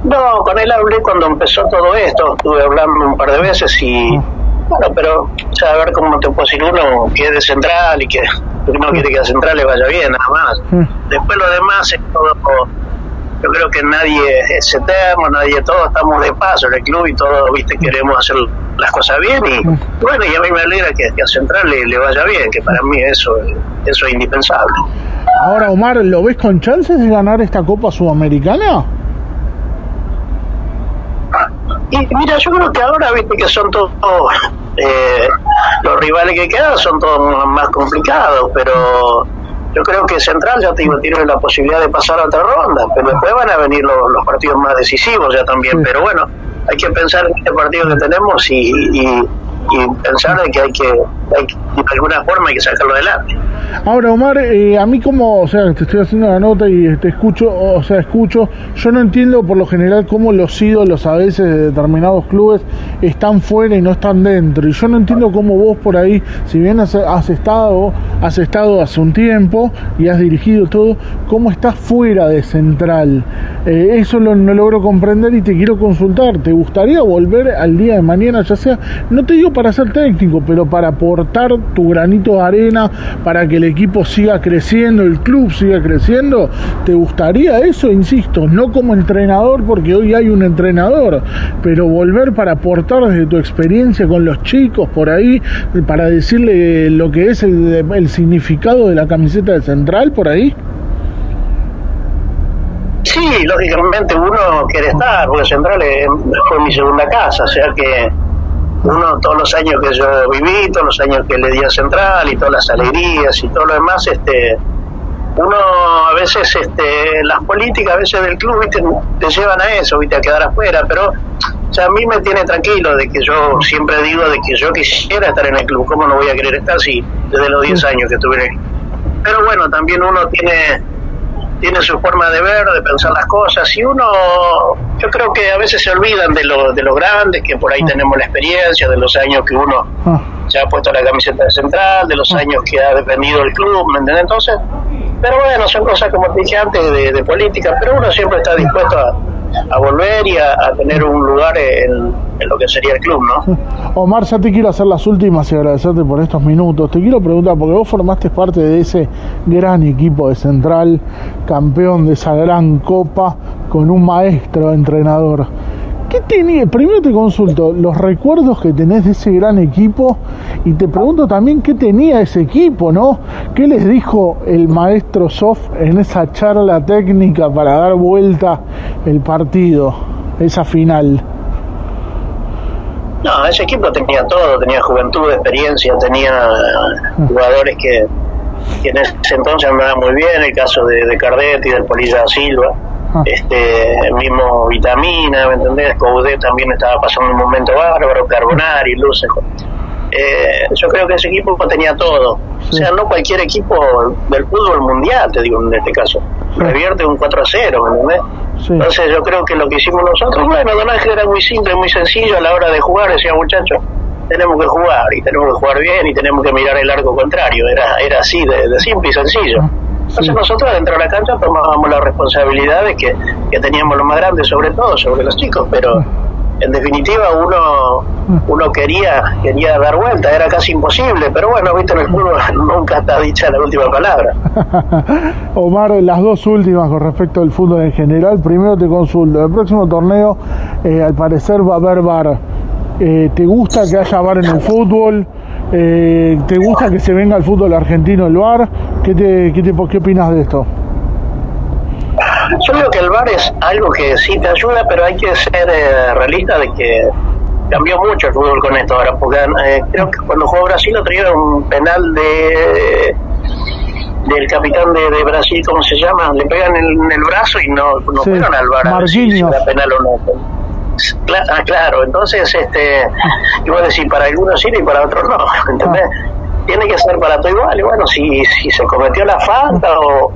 No, con él hablé cuando empezó todo esto, estuve hablando un par de veces y bueno, pero sea, a ver cómo te puedo decir uno que es de central y que uno quiere que a central le vaya bien, nada más. Después lo demás es todo, yo creo que nadie es eterno, nadie, todos estamos de paso en el club y todos, viste, queremos hacer las cosas bien y bueno, y a mí me alegra que, a central le, vaya bien, que para mí eso, eso es indispensable. Ahora, Omar, ¿lo ves con chances de ganar esta Copa Sudamericana? Y mira, yo creo que ahora, viste, que son todos, eh, los rivales que quedan son todos más complicados, pero yo creo que Central ya tiene la posibilidad de pasar a otra ronda, pero después van a venir los, partidos más decisivos ya también, pero bueno, hay que pensar en este partido que tenemos y, y, pensar de que hay que, hay que, de alguna forma hay que sacarlo adelante. Ahora, Omar, eh, a mí como, o sea, te estoy haciendo la nota y te escucho, o sea, escucho, yo no entiendo por lo general cómo los ídolos a veces de determinados clubes están fuera y no están dentro. Y yo no entiendo cómo vos por ahí, si bien has, estado, has estado hace un tiempo y has dirigido todo, cómo estás fuera de Central. Eh, eso lo, no logro comprender y te quiero consultar. ¿Te gustaría volver al día de mañana, ya sea, no te digo para ser técnico, pero para aportar tu granito de arena, para que el equipo siga creciendo, el club siga creciendo, ¿te gustaría eso? Insisto, no como entrenador, porque hoy hay un entrenador, pero volver para aportar desde tu experiencia con los chicos por ahí, para decirle lo que es el, significado de la camiseta de central por ahí. Sí, lógicamente uno quiere estar, porque Central fue mi segunda casa, o sea que uno todos los años que yo viví, todos los años que le di a Central y todas las alegrías y todo lo demás, este uno a veces este las políticas a veces del club ¿viste? te llevan a eso, ¿viste? a quedar afuera, pero o a mí me tiene tranquilo de que yo siempre digo de que yo quisiera estar en el club, ¿cómo no voy a querer estar si desde los 10 años que estuve en el Pero bueno, también uno tiene tiene su forma de ver, de pensar las cosas, y uno, yo creo que a veces se olvidan de lo, de lo grandes, que por ahí ah. tenemos la experiencia, de los años que uno ah. se ha puesto la camiseta de central, de los ah. años que ha dependido el club, ¿me entiendes? Entonces, pero bueno, son cosas como te dije antes de política, pero uno siempre está dispuesto a, a volver y a, tener un lugar en, lo que sería el club, ¿no? Omar, ya te quiero hacer las últimas y agradecerte por estos minutos. Te quiero preguntar, porque vos formaste parte de ese gran equipo de Central, campeón de esa gran copa, con un maestro entrenador. Primero te consulto los recuerdos que tenés de ese gran equipo y te pregunto también qué tenía ese equipo, ¿no? ¿Qué les dijo el maestro Sof en esa charla técnica para dar vuelta el partido, esa final? No, ese equipo tenía todo, tenía juventud, experiencia, tenía jugadores que, en ese entonces andaban muy bien, el caso de, de Cardetti, del Polilla Silva este mismo Vitamina, ¿me entendés? Coudet también estaba pasando un momento bárbaro, Carbonari, Luce. Eh, yo creo que ese equipo tenía todo. O sea, no cualquier equipo del fútbol mundial, te digo en este caso. Revierte un 4 a 0, ¿me entendés? Entonces yo creo que lo que hicimos nosotros, bueno, Don Ángel era muy simple, muy sencillo a la hora de jugar, decía muchachos, tenemos que jugar y tenemos que jugar bien y tenemos que mirar el arco contrario, era, era así de simple y sencillo. Entonces nosotros dentro de la cancha tomábamos la responsabilidad de que, teníamos lo más grande sobre todo, sobre los chicos, pero en definitiva uno uno quería quería dar vuelta, era casi imposible, pero bueno, viste en el fútbol nunca está dicha la última palabra. Omar, las dos últimas con respecto al fútbol en general, primero te consulto, el próximo torneo eh, al parecer va a haber bar. Eh, ¿Te gusta que haya bar en el fútbol? Eh, ¿Te gusta que se venga al fútbol argentino el VAR? ¿Qué, te, qué, te, ¿Qué opinas de esto? Yo creo que el VAR es algo que sí te ayuda, pero hay que ser eh, realista de que cambió mucho el fútbol con esto ahora, porque eh, creo que cuando jugó Brasil lo traía un penal de del capitán de, Brasil, ¿cómo se llama? Le pegan en, el brazo y no, no fueron al VAR a si penal o no. Ah, claro, entonces, este, iba a decir, para algunos sí y para otros no, ¿entendés? Tiene que ser para todo igual, y bueno, si, si se cometió la falta o,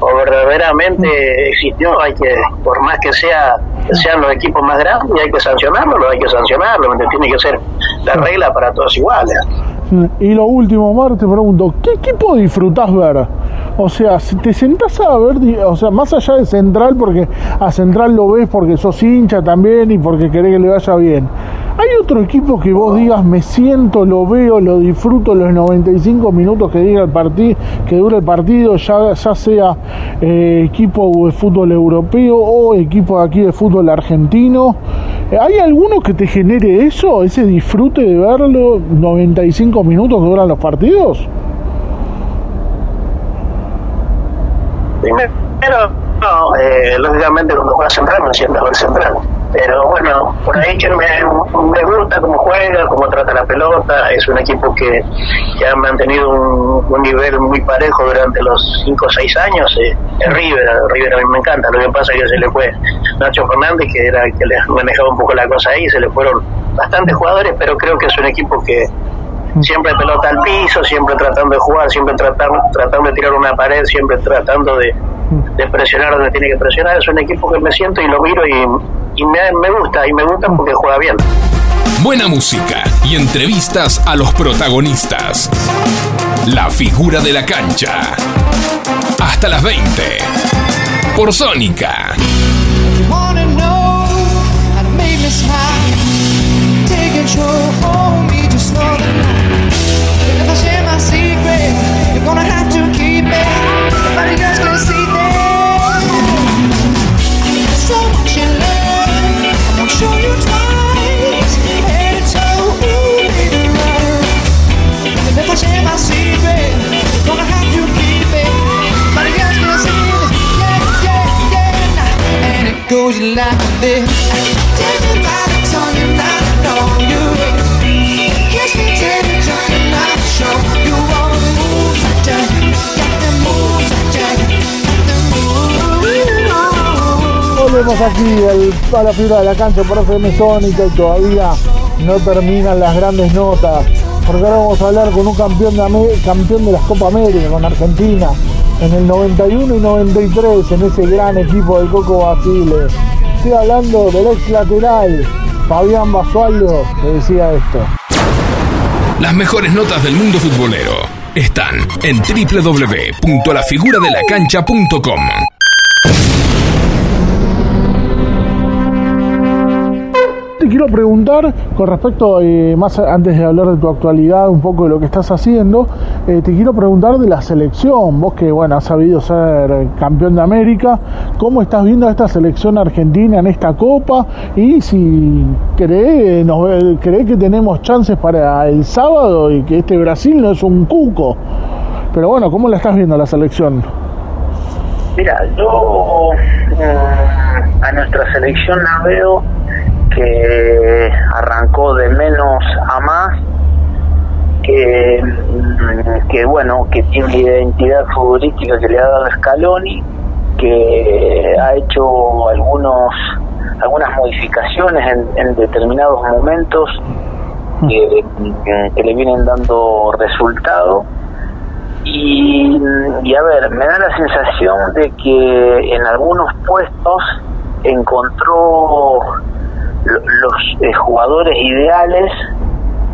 o verdaderamente existió, hay que, por más que sea sean los equipos más grandes, hay que sancionarlo, hay que sancionarlo, tiene que ser la regla para todos iguales. Y lo último, Mar, te pregunto, ¿qué equipo disfrutás ver? O sea, si te sentás a ver, o sea, más allá de Central, porque a Central lo ves porque sos hincha también y porque querés que le vaya bien. ¿Hay otro equipo que vos digas, me siento, lo veo, lo disfruto los 95 minutos que, diga el partido, que dura el partido, ya, ya sea eh, equipo de fútbol europeo o equipo de aquí de fútbol argentino? ¿Hay alguno que te genere eso, ese disfrute de verlo 95 minutos duran los partidos? No, eh, lógicamente cuando juega central me siento el central. Pero bueno, por ahí que me, me gusta cómo juega, cómo trata la pelota. Es un equipo que, que ha mantenido un, nivel muy parejo durante los 5 o 6 años. Eh, River, River a mí me encanta. Lo que pasa es que se le fue Nacho Fernández, que era el que le manejaba un poco la cosa ahí. Se le fueron bastantes jugadores, pero creo que es un equipo que siempre pelota al piso, siempre tratando de jugar, siempre tratando, tratando de tirar una pared, siempre tratando de, presionar donde tiene que presionar. Es un equipo que me siento y lo miro y, me, me gusta, y me gusta porque juega bien. Buena música y entrevistas a los protagonistas. La figura de la cancha. Hasta las 20. Por Sónica. Goes like this. You. You aquí a la fibra de la cancha por FM Sónica y todavía no terminan las grandes notas. Porque ahora vamos a hablar con un campeón de, campeón de las Copa América, con Argentina, en el 91 y 93, en ese gran equipo del Coco Basile. Estoy hablando del ex lateral, Fabián Basualdo, que decía esto. Las mejores notas del mundo futbolero están en www.lafiguradelacancha.com. quiero preguntar con respecto, eh, más antes de hablar de tu actualidad, un poco de lo que estás haciendo, eh, te quiero preguntar de la selección, vos que bueno, has sabido ser campeón de América, ¿cómo estás viendo a esta selección argentina en esta copa? Y si crees, cree que tenemos chances para el sábado y que este Brasil no es un cuco. Pero bueno, ¿cómo la estás viendo la selección? Mira, yo mm, a nuestra selección la veo que arrancó de menos a más, que, mm, que bueno, que tiene una identidad futbolística que le ha dado Scaloni, que ha hecho algunos algunas modificaciones en, determinados momentos que, que, le vienen dando resultado. Y, y a ver, me da la sensación de que en algunos puestos encontró los eh, jugadores ideales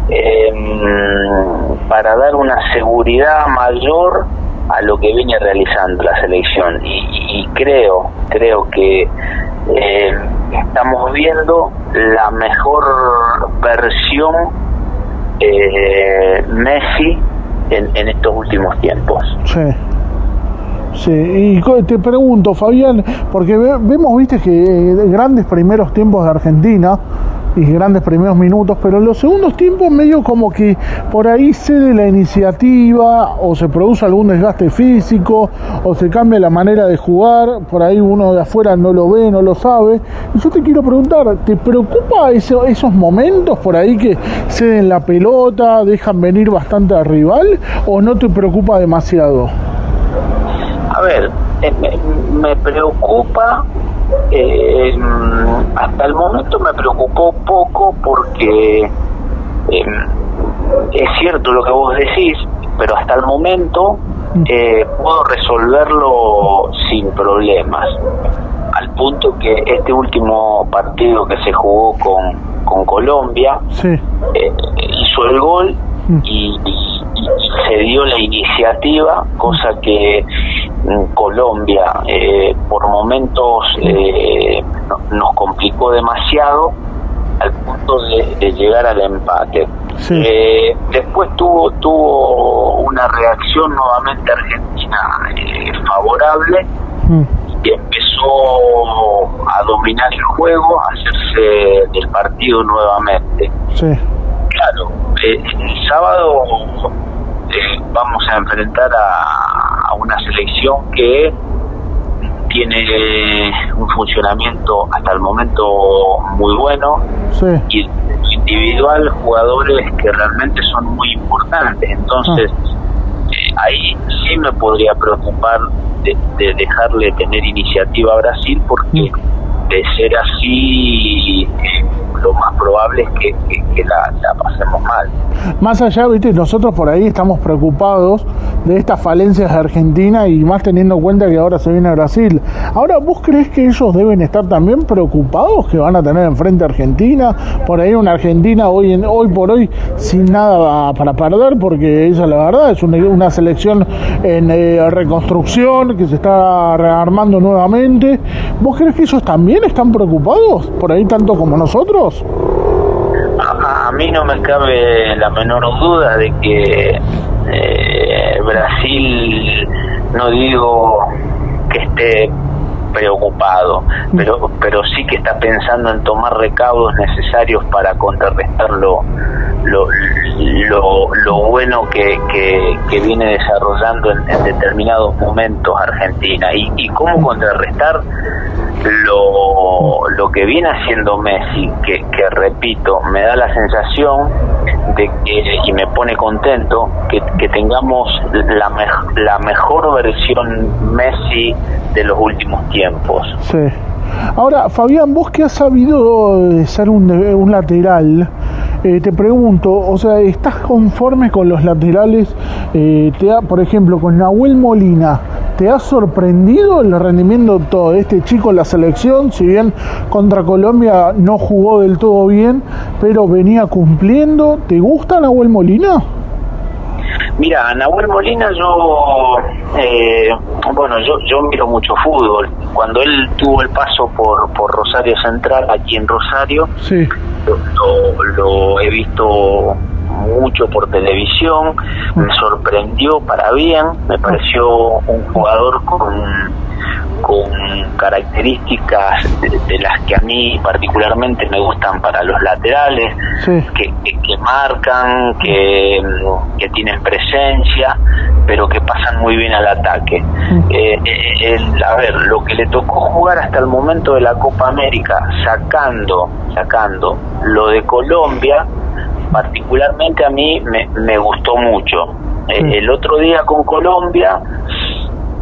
em, para dar una seguridad mayor a lo que viene realizando la selección y, creo creo que em, estamos viendo la mejor versión eh, Messi en, en estos últimos tiempos. Sí, y te pregunto, Fabián, porque vemos, viste, que eh, grandes primeros tiempos de Argentina y grandes primeros minutos, pero en los segundos tiempos medio como que por ahí cede la iniciativa o se produce algún desgaste físico o se cambia la manera de jugar, por ahí uno de afuera no lo ve, no lo sabe. Y yo te quiero preguntar, ¿te preocupa esos momentos por ahí que ceden la pelota, dejan venir bastante al rival o no te preocupa demasiado? A ver, eh, me, preocupa, eh, hasta el momento me preocupó poco porque em, es cierto lo que vos decís, pero hasta el momento eh, puedo resolverlo sin problemas. Al punto que este último partido que se jugó con, con Colombia hizo el gol y, se dio la iniciativa, cosa que Colombia eh, por momentos eh, nos complicó demasiado al punto de, llegar al empate. Eh, después tuvo tuvo una reacción nuevamente argentina favorable mm. y empezó a dominar el juego, a hacerse del partido nuevamente. Claro, el sábado vamos a enfrentar a, una selección que tiene un funcionamiento hasta el momento muy bueno y individual jugadores que realmente son muy importantes entonces ah. eh, ahí sí me podría preocupar de, dejarle tener iniciativa a Brasil porque. De ser así lo más probable es que, la, pasemos mal. Más allá, viste, nosotros por ahí estamos preocupados de estas falencias de Argentina y más teniendo en cuenta que ahora se viene a Brasil. Ahora, ¿vos crees que ellos deben estar también preocupados que van a tener enfrente a Argentina? Por ahí una Argentina hoy, en, hoy por hoy sin nada para perder, porque esa la verdad es una, selección en eh, reconstrucción que se está rearmando nuevamente. ¿Vos crees que ellos también están preocupados por ahí tanto como nosotros? A, mí no me cabe la menor duda de que eh, Brasil, no digo que esté preocupado, pero, pero sí que está pensando en tomar recaudos necesarios para contrarrestar lo, lo, lo, bueno que, que, viene desarrollando en, determinados momentos Argentina y, y cómo contrarrestar lo, lo que viene haciendo Messi, que, que repito, me da la sensación de que, y me pone contento, que, que tengamos la, la mejor versión Messi de los últimos tiempos. Sí. Ahora, Fabián, vos que has sabido ser un, un lateral, eh, te pregunto, o sea, ¿estás conforme con los laterales? Eh, te por ejemplo, con Nahuel Molina, ¿te ha sorprendido el rendimiento todo de este chico en la selección? Si bien contra Colombia no jugó del todo bien, pero venía cumpliendo. ¿Te gusta Nahuel Molina? Mira, Nahuel Molina yo, eh, bueno, yo, yo miro mucho fútbol. Cuando él tuvo el paso por, por Rosario Central, aquí en Rosario, sí. lo, lo he visto mucho por televisión, me sorprendió para bien, me pareció un jugador con con características de, las que a mí particularmente me gustan para los laterales, que, que, marcan, que, que, tienen presencia, pero que pasan muy bien al ataque. Eh, eh, a ver, lo que le tocó jugar hasta el momento de la Copa América, sacando, sacando lo de Colombia, particularmente a mí me, me gustó mucho. Eh, el otro día con Colombia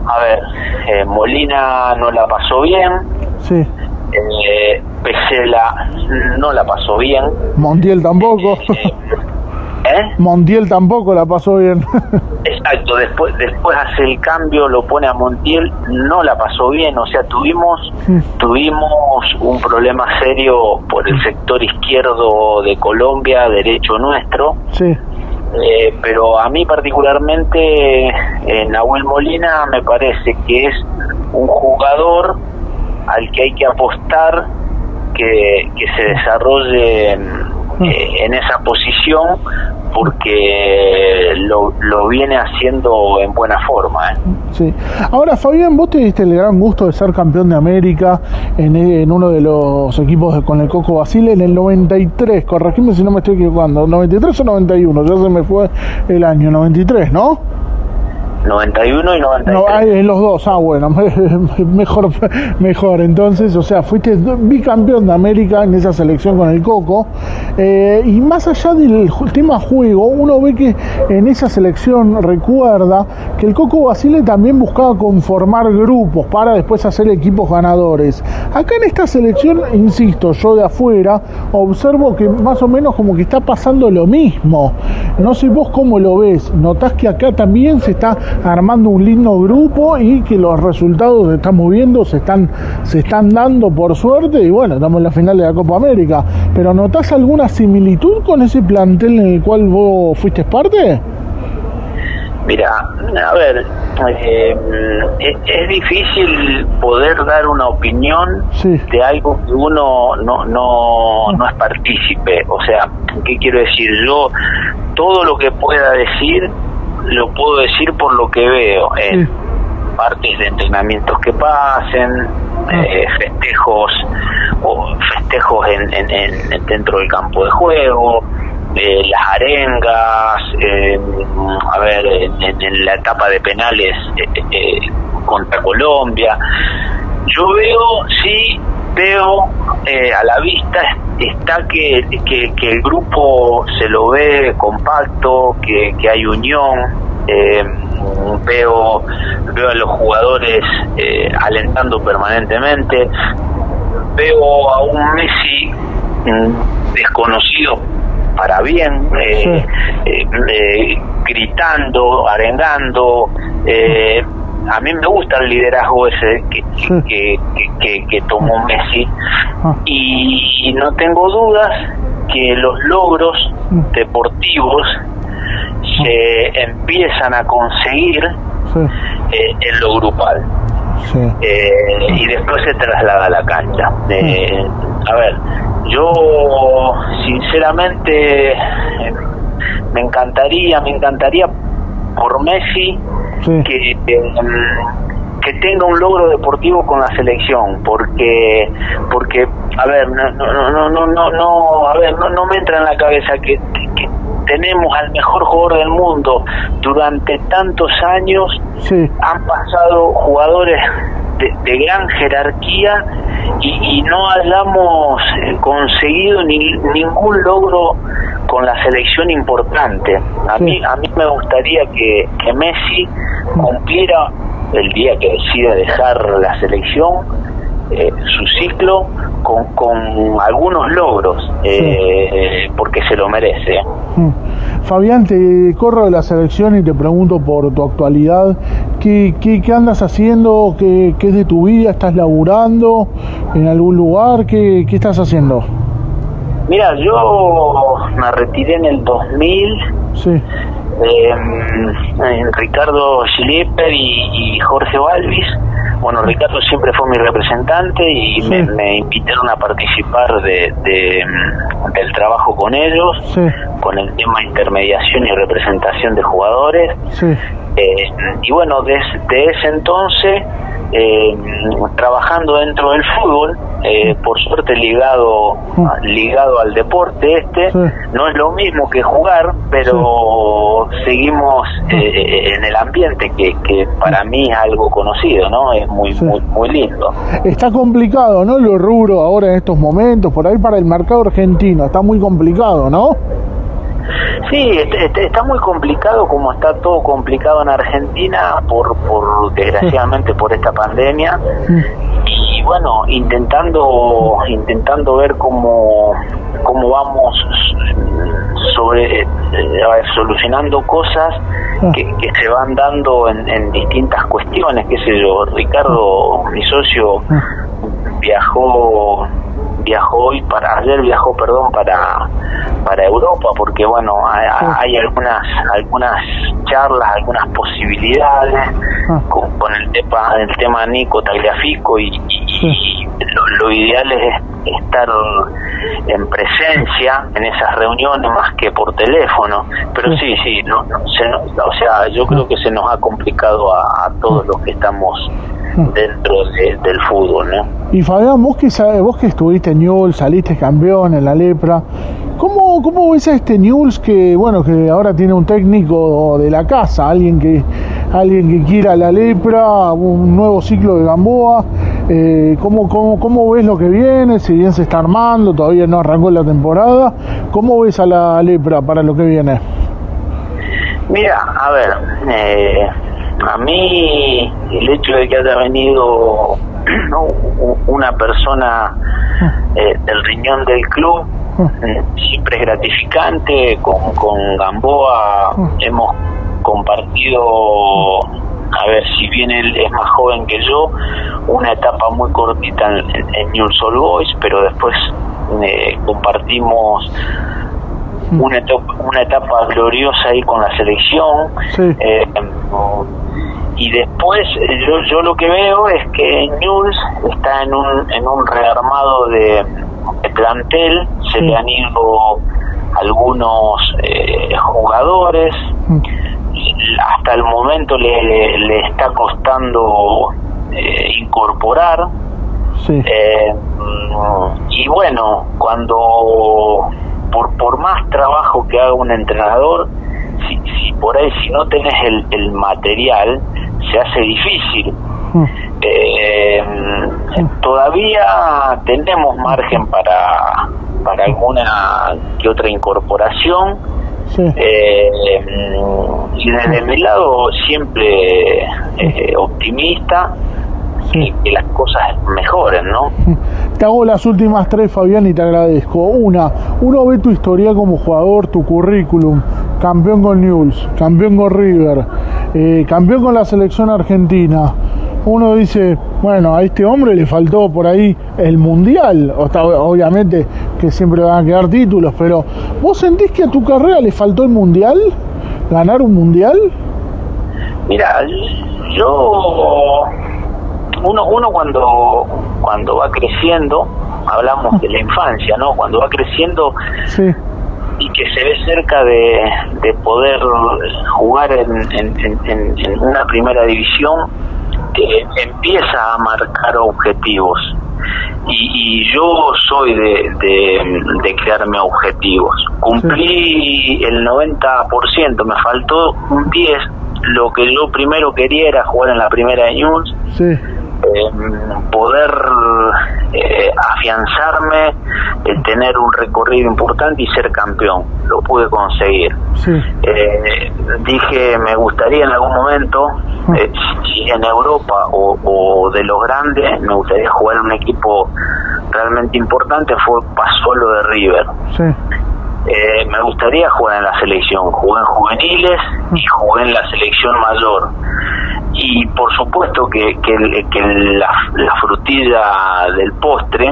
a ver, eh, Molina no la pasó bien. Sí. Eh, Pesela no la pasó bien. Montiel tampoco. Eh, ¿Eh? Montiel tampoco la pasó bien. Exacto, después después hace el cambio, lo pone a Montiel, no la pasó bien, o sea, tuvimos tuvimos un problema serio por el sector izquierdo de Colombia, derecho nuestro. Sí. Eh, pero a mí particularmente en Nahuel Molina me parece que es un jugador al que hay que apostar que, que se desarrolle. Eh, en esa posición porque lo, lo, viene haciendo en buena forma. ¿eh? Sí. Ahora, Fabián, vos te diste el gran gusto de ser campeón de América en, en uno de los equipos con el Coco Basile en el 93, corregime si no me estoy equivocando, 93 o 91, ya se me fue el año 93, ¿no? 91 y 93. No, en los dos, ah, bueno, mejor, mejor. Entonces, o sea, fuiste bicampeón de América en esa selección con el Coco. Eh, y más allá del tema juego, uno ve que en esa selección recuerda que el Coco Basile también buscaba conformar grupos para después hacer equipos ganadores. Acá en esta selección, insisto, yo de afuera observo que más o menos como que está pasando lo mismo. No sé vos cómo lo ves. ¿Notás que acá también se está armando un lindo grupo y que los resultados se están moviendo, se están, se están dando por suerte y bueno, estamos en la final de la Copa América. Pero ¿notás alguna similitud con ese plantel en el cual vos fuiste parte? Mira, a ver, eh, es, difícil poder dar una opinión de algo que uno no, no, no es partícipe. O sea, ¿qué quiero decir? Yo todo lo que pueda decir lo puedo decir por lo que veo en partes de entrenamientos que pasen, ah. eh, festejos o festejos en, en, dentro del campo de juego, eh, las arengas, eh, a ver, en, la etapa de penales eh, contra Colombia. Yo veo, sí, veo a la vista está que, que, el grupo se lo ve compacto, que, que hay unión. veo, veo a los jugadores alentando permanentemente. Veo a un Messi mm, desconocido para bien, eh, eh, eh, gritando, arengando. A mí me gusta el liderazgo ese que, que, que, tomó Messi ah. y, no tengo dudas que los logros mm. deportivos se empiezan a conseguir en lo grupal. y después se traslada a la cancha. Mm. a ver, yo, sinceramente, me encantaría, me encantaría por Messi que, em, que tenga un logro deportivo con la selección, porque, porque, a ver, no, no, no, no, no, no a ver, no, no me entra en la cabeza que, que tenemos al mejor jugador del mundo durante tantos años, han pasado jugadores de, gran jerarquía y, no hayamos eh, conseguido ningún logro con la selección importante. A mí a mí me gustaría que, que Messi cumpliera el día que decida dejar la selección eh, su ciclo con, con algunos logros, eh, porque se lo merece. Mm. Fabián, te corro de la selección y te pregunto por tu actualidad. ¿Qué, qué, qué andas haciendo? ¿Qué, ¿Qué, es de tu vida? ¿Estás laburando en algún lugar? ¿Qué, qué estás haciendo? Mira, yo me retiré en el 2000. Sí. Eh, Ricardo Schilipper y, y Jorge Balvis bueno, Ricardo siempre fue mi representante y me, invitaron a participar de, mm, del trabajo con ellos, con el tema de intermediación y representación de jugadores. Eh, y bueno, desde ese entonces eh, trabajando dentro del fútbol, eh, por suerte ligado ligado al deporte este, no es lo mismo que jugar, pero seguimos eh, en el ambiente que, que para mí es algo conocido, ¿no? Es muy, muy, muy lindo. Está complicado, ¿no? Lo rubro ahora en estos momentos, por ahí para el mercado argentino, está muy complicado, ¿no? Sí, está muy complicado como está todo complicado en Argentina por, por desgraciadamente por esta pandemia. Y bueno intentando intentando ver cómo cómo vamos sobre eh, solucionando cosas que, que, se van dando en, en distintas cuestiones qué sé yo. Ricardo mi socio viajó viajó hoy para ayer viajó perdón para para Europa porque bueno hay, algunas algunas charlas algunas posibilidades ah. con, el tema el tema Nico Tagliafico y, lo, ideal es estar en presencia en esas reuniones más que por teléfono pero sí. sí no, o sea yo creo que se nos ha complicado a, a todos los que estamos dentro del fútbol, ¿no? Y Fabián, vos que, vos que estuviste en Newell's, saliste campeón en la lepra, ¿cómo, cómo ves a este Newell's que, bueno, que ahora tiene un técnico de la casa, alguien que, alguien que quiera la lepra, un nuevo ciclo de Gamboa? Eh, ¿cómo, cómo, cómo ves lo que viene? Si bien se está armando, todavía no arrancó la temporada, ¿cómo ves a la lepra para lo que viene? Mira, a ver, eh, a mí el hecho de que haya venido una persona eh, del riñón del club siempre es gratificante con, con Gamboa hemos compartido, a ver, si bien él es más joven que yo, una etapa muy cortita en, en New Soul Boys, pero después eh, compartimos una etapa, una etapa gloriosa ahí con la selección. Eh, y después yo, yo lo que veo es que Newell's está en un, en un rearmado de, plantel, se le han ido algunos eh, jugadores, hasta el momento le, le, está costando eh, incorporar. Eh, y bueno, cuando por, por más trabajo que haga un entrenador, si, si por ahí si no tenés el, el material, se hace difícil. Mm. Eh, todavía tenemos margen para, para alguna que otra incorporación. Eh, y desde mi lado siempre eh, optimista y que las cosas mejoren, ¿no? Te hago las últimas tres, Fabián, y te agradezco. Una, uno ve tu historia como jugador, tu currículum, campeón con News, campeón con River, eh, campeón con la selección argentina. Uno dice, bueno, a este hombre le faltó por ahí el mundial. obviamente que siempre van a quedar títulos, pero ¿vos sentís que a tu carrera le faltó el mundial? ¿Ganar un mundial? Mira, yo uno, uno cuando, cuando va creciendo, hablamos de la infancia, ¿no? Cuando va creciendo y que se ve cerca de, de poder jugar en, en, una primera división, que empieza a marcar objetivos. Y, yo soy de, de, crearme objetivos. Cumplí el 90%, me faltó un 10%. Lo que yo primero quería era jugar en la primera de News. Sí poder eh, afianzarme, tener un recorrido importante y ser campeón. Lo pude conseguir. Eh, dije, me gustaría en algún momento, ah. eh, si en Europa o, de los grandes, me gustaría jugar en un equipo realmente importante, fue Pasolo de River. me gustaría jugar en la selección. Jugué en juveniles y jugué en la selección mayor y por supuesto que, que, la, frutilla del postre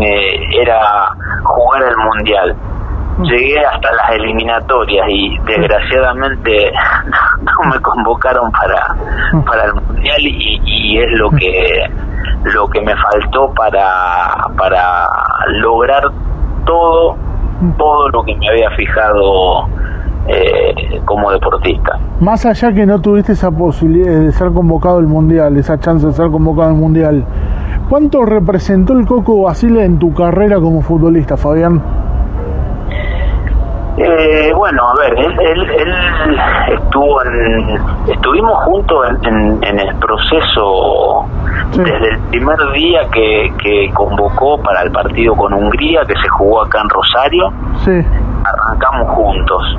eh, era jugar el mundial. Llegué hasta las eliminatorias y desgraciadamente no me convocaron para para el mundial y, y, es lo que lo que me faltó para para lograr todo todo lo que me había fijado eh, como deportista. Más allá que no tuviste esa posibilidad de ser convocado al Mundial, esa chance de ser convocado al Mundial, ¿cuánto representó el Coco Basile en tu carrera como futbolista, Fabián? Eh, bueno, a ver, él, estuvo en, estuvimos juntos en, el proceso desde el primer día que, que convocó para el partido con Hungría, que se jugó acá en Rosario. Sí. Arrancamos juntos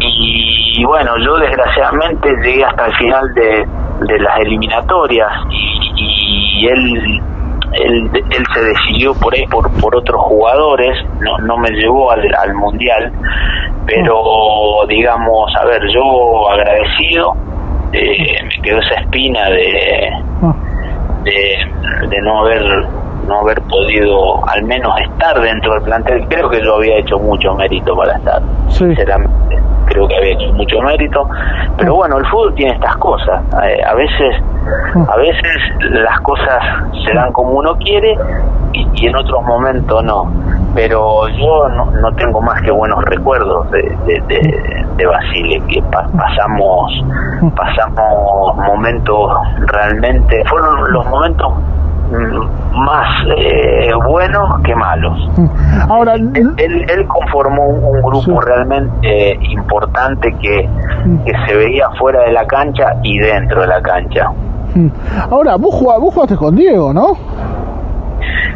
y, bueno, yo desgraciadamente llegué hasta el final de, las eliminatorias y, él, él, él se decidió por ahí por, por otros jugadores, no, no me llevó al, al mundial, pero digamos, a ver, yo agradecido, eh, me quedó esa espina de, ah. de, de no haber no haber podido al menos estar dentro del plantel. Creo que yo había hecho mucho mérito para estar, sinceramente. Creo que había hecho mucho mérito. Pero bueno, el fútbol tiene estas cosas. Eh, a veces a veces las cosas se dan como uno quiere y, en otros momentos no. Pero yo no, tengo más que buenos recuerdos de, de, de, Basile, que pasamos, pasamos momentos realmente, fueron los momentos más eh, buenos que malos. Ahora, él, él, conformó un, grupo realmente importante que, que se veía fuera de la cancha y dentro de la cancha. Ahora, vos, vos jugaste con Diego, ¿no?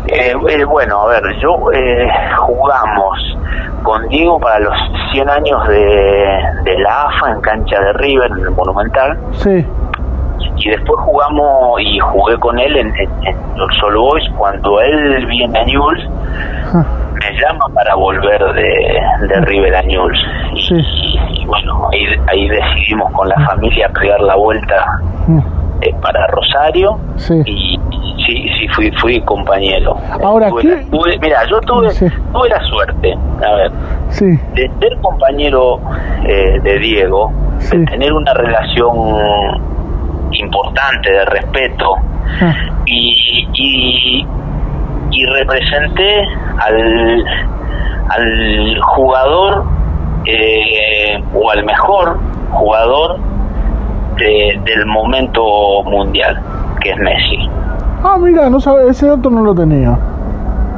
Eh, eh, bueno, a ver, yo eh, jugamos con Diego para los 100 años de, de la AFA en cancha de River, en el Monumental. Sí y después jugamos y jugué con él en, los Solo Boys. Cuando él viene a Newell's me llama para volver de, de River a Newell's. Y, bueno, ahí, ahí decidimos con la familia pegar la vuelta mm. eh, para Rosario. Y, sí, sí, fui, fui compañero. Ahora, mira, yo tuve, tuve la suerte, a ver, de ser compañero eh, de Diego, de tener una relación importante de respeto ah. y, y, y representé al, al jugador eh, o al mejor jugador del momento mundial, que es Messi. Ah, mira, no sabe, ese dato no lo tenía.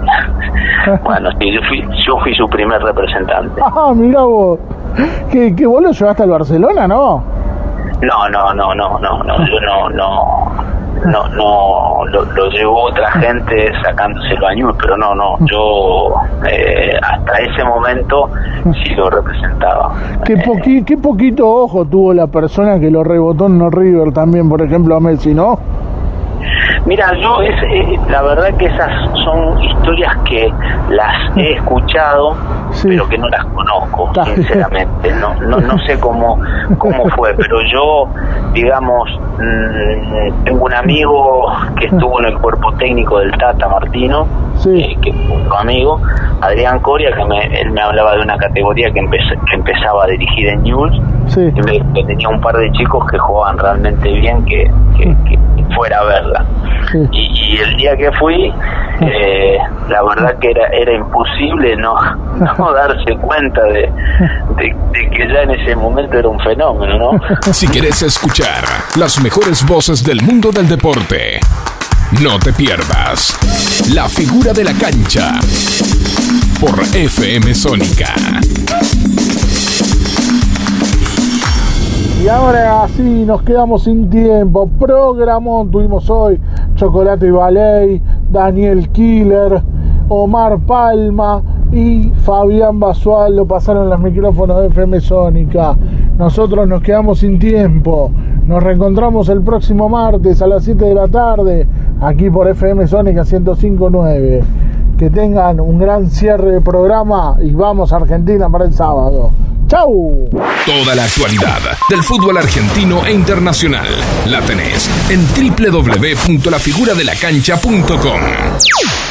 bueno, sí, yo fui, yo fui su primer representante. Ah, mira vos. ¿Que, que vos lo llevaste al Barcelona, no? No, no, no, no, no, no, yo no, no, no, no, lo, llevó otra gente sacándoselo a Newell, pero no, no, yo eh, hasta ese momento sí lo representaba. ¿Qué, poqui, qué poquito ojo tuvo la persona que lo rebotó en No River también, por ejemplo, a Messi, ¿no? Mira, yo es, eh, la verdad que esas son historias que las he escuchado, pero que no las conozco, sinceramente. No, no, no sé cómo, cómo fue, pero yo, digamos, mm, tengo un amigo que estuvo en el cuerpo técnico del Tata Martino, eh, que un amigo, Adrián Coria, que me, él me hablaba de una categoría que, que empezaba a dirigir en News, que, tenía un par de chicos que jugaban realmente bien, que, que fuera a verla. Y, el día que fui, eh, la verdad que era, era imposible no, no darse cuenta de, de, que ya en ese momento era un fenómeno, ¿no? Si quieres escuchar las mejores voces del mundo del deporte, no te pierdas La figura de la cancha por FM Sónica. Y ahora sí, nos quedamos sin tiempo. Programón tuvimos hoy Chocolate y Ballet, Daniel Killer, Omar Palma y Fabián Basualdo pasaron los micrófonos de FM Sónica. Nosotros nos quedamos sin tiempo. Nos reencontramos el próximo martes a las 7 de la tarde aquí por FM Sónica 1059. Que tengan un gran cierre de programa y vamos a Argentina para el sábado. ¡Chau! Toda la actualidad del fútbol argentino e internacional la tenés en www.lafiguradelacancha.com.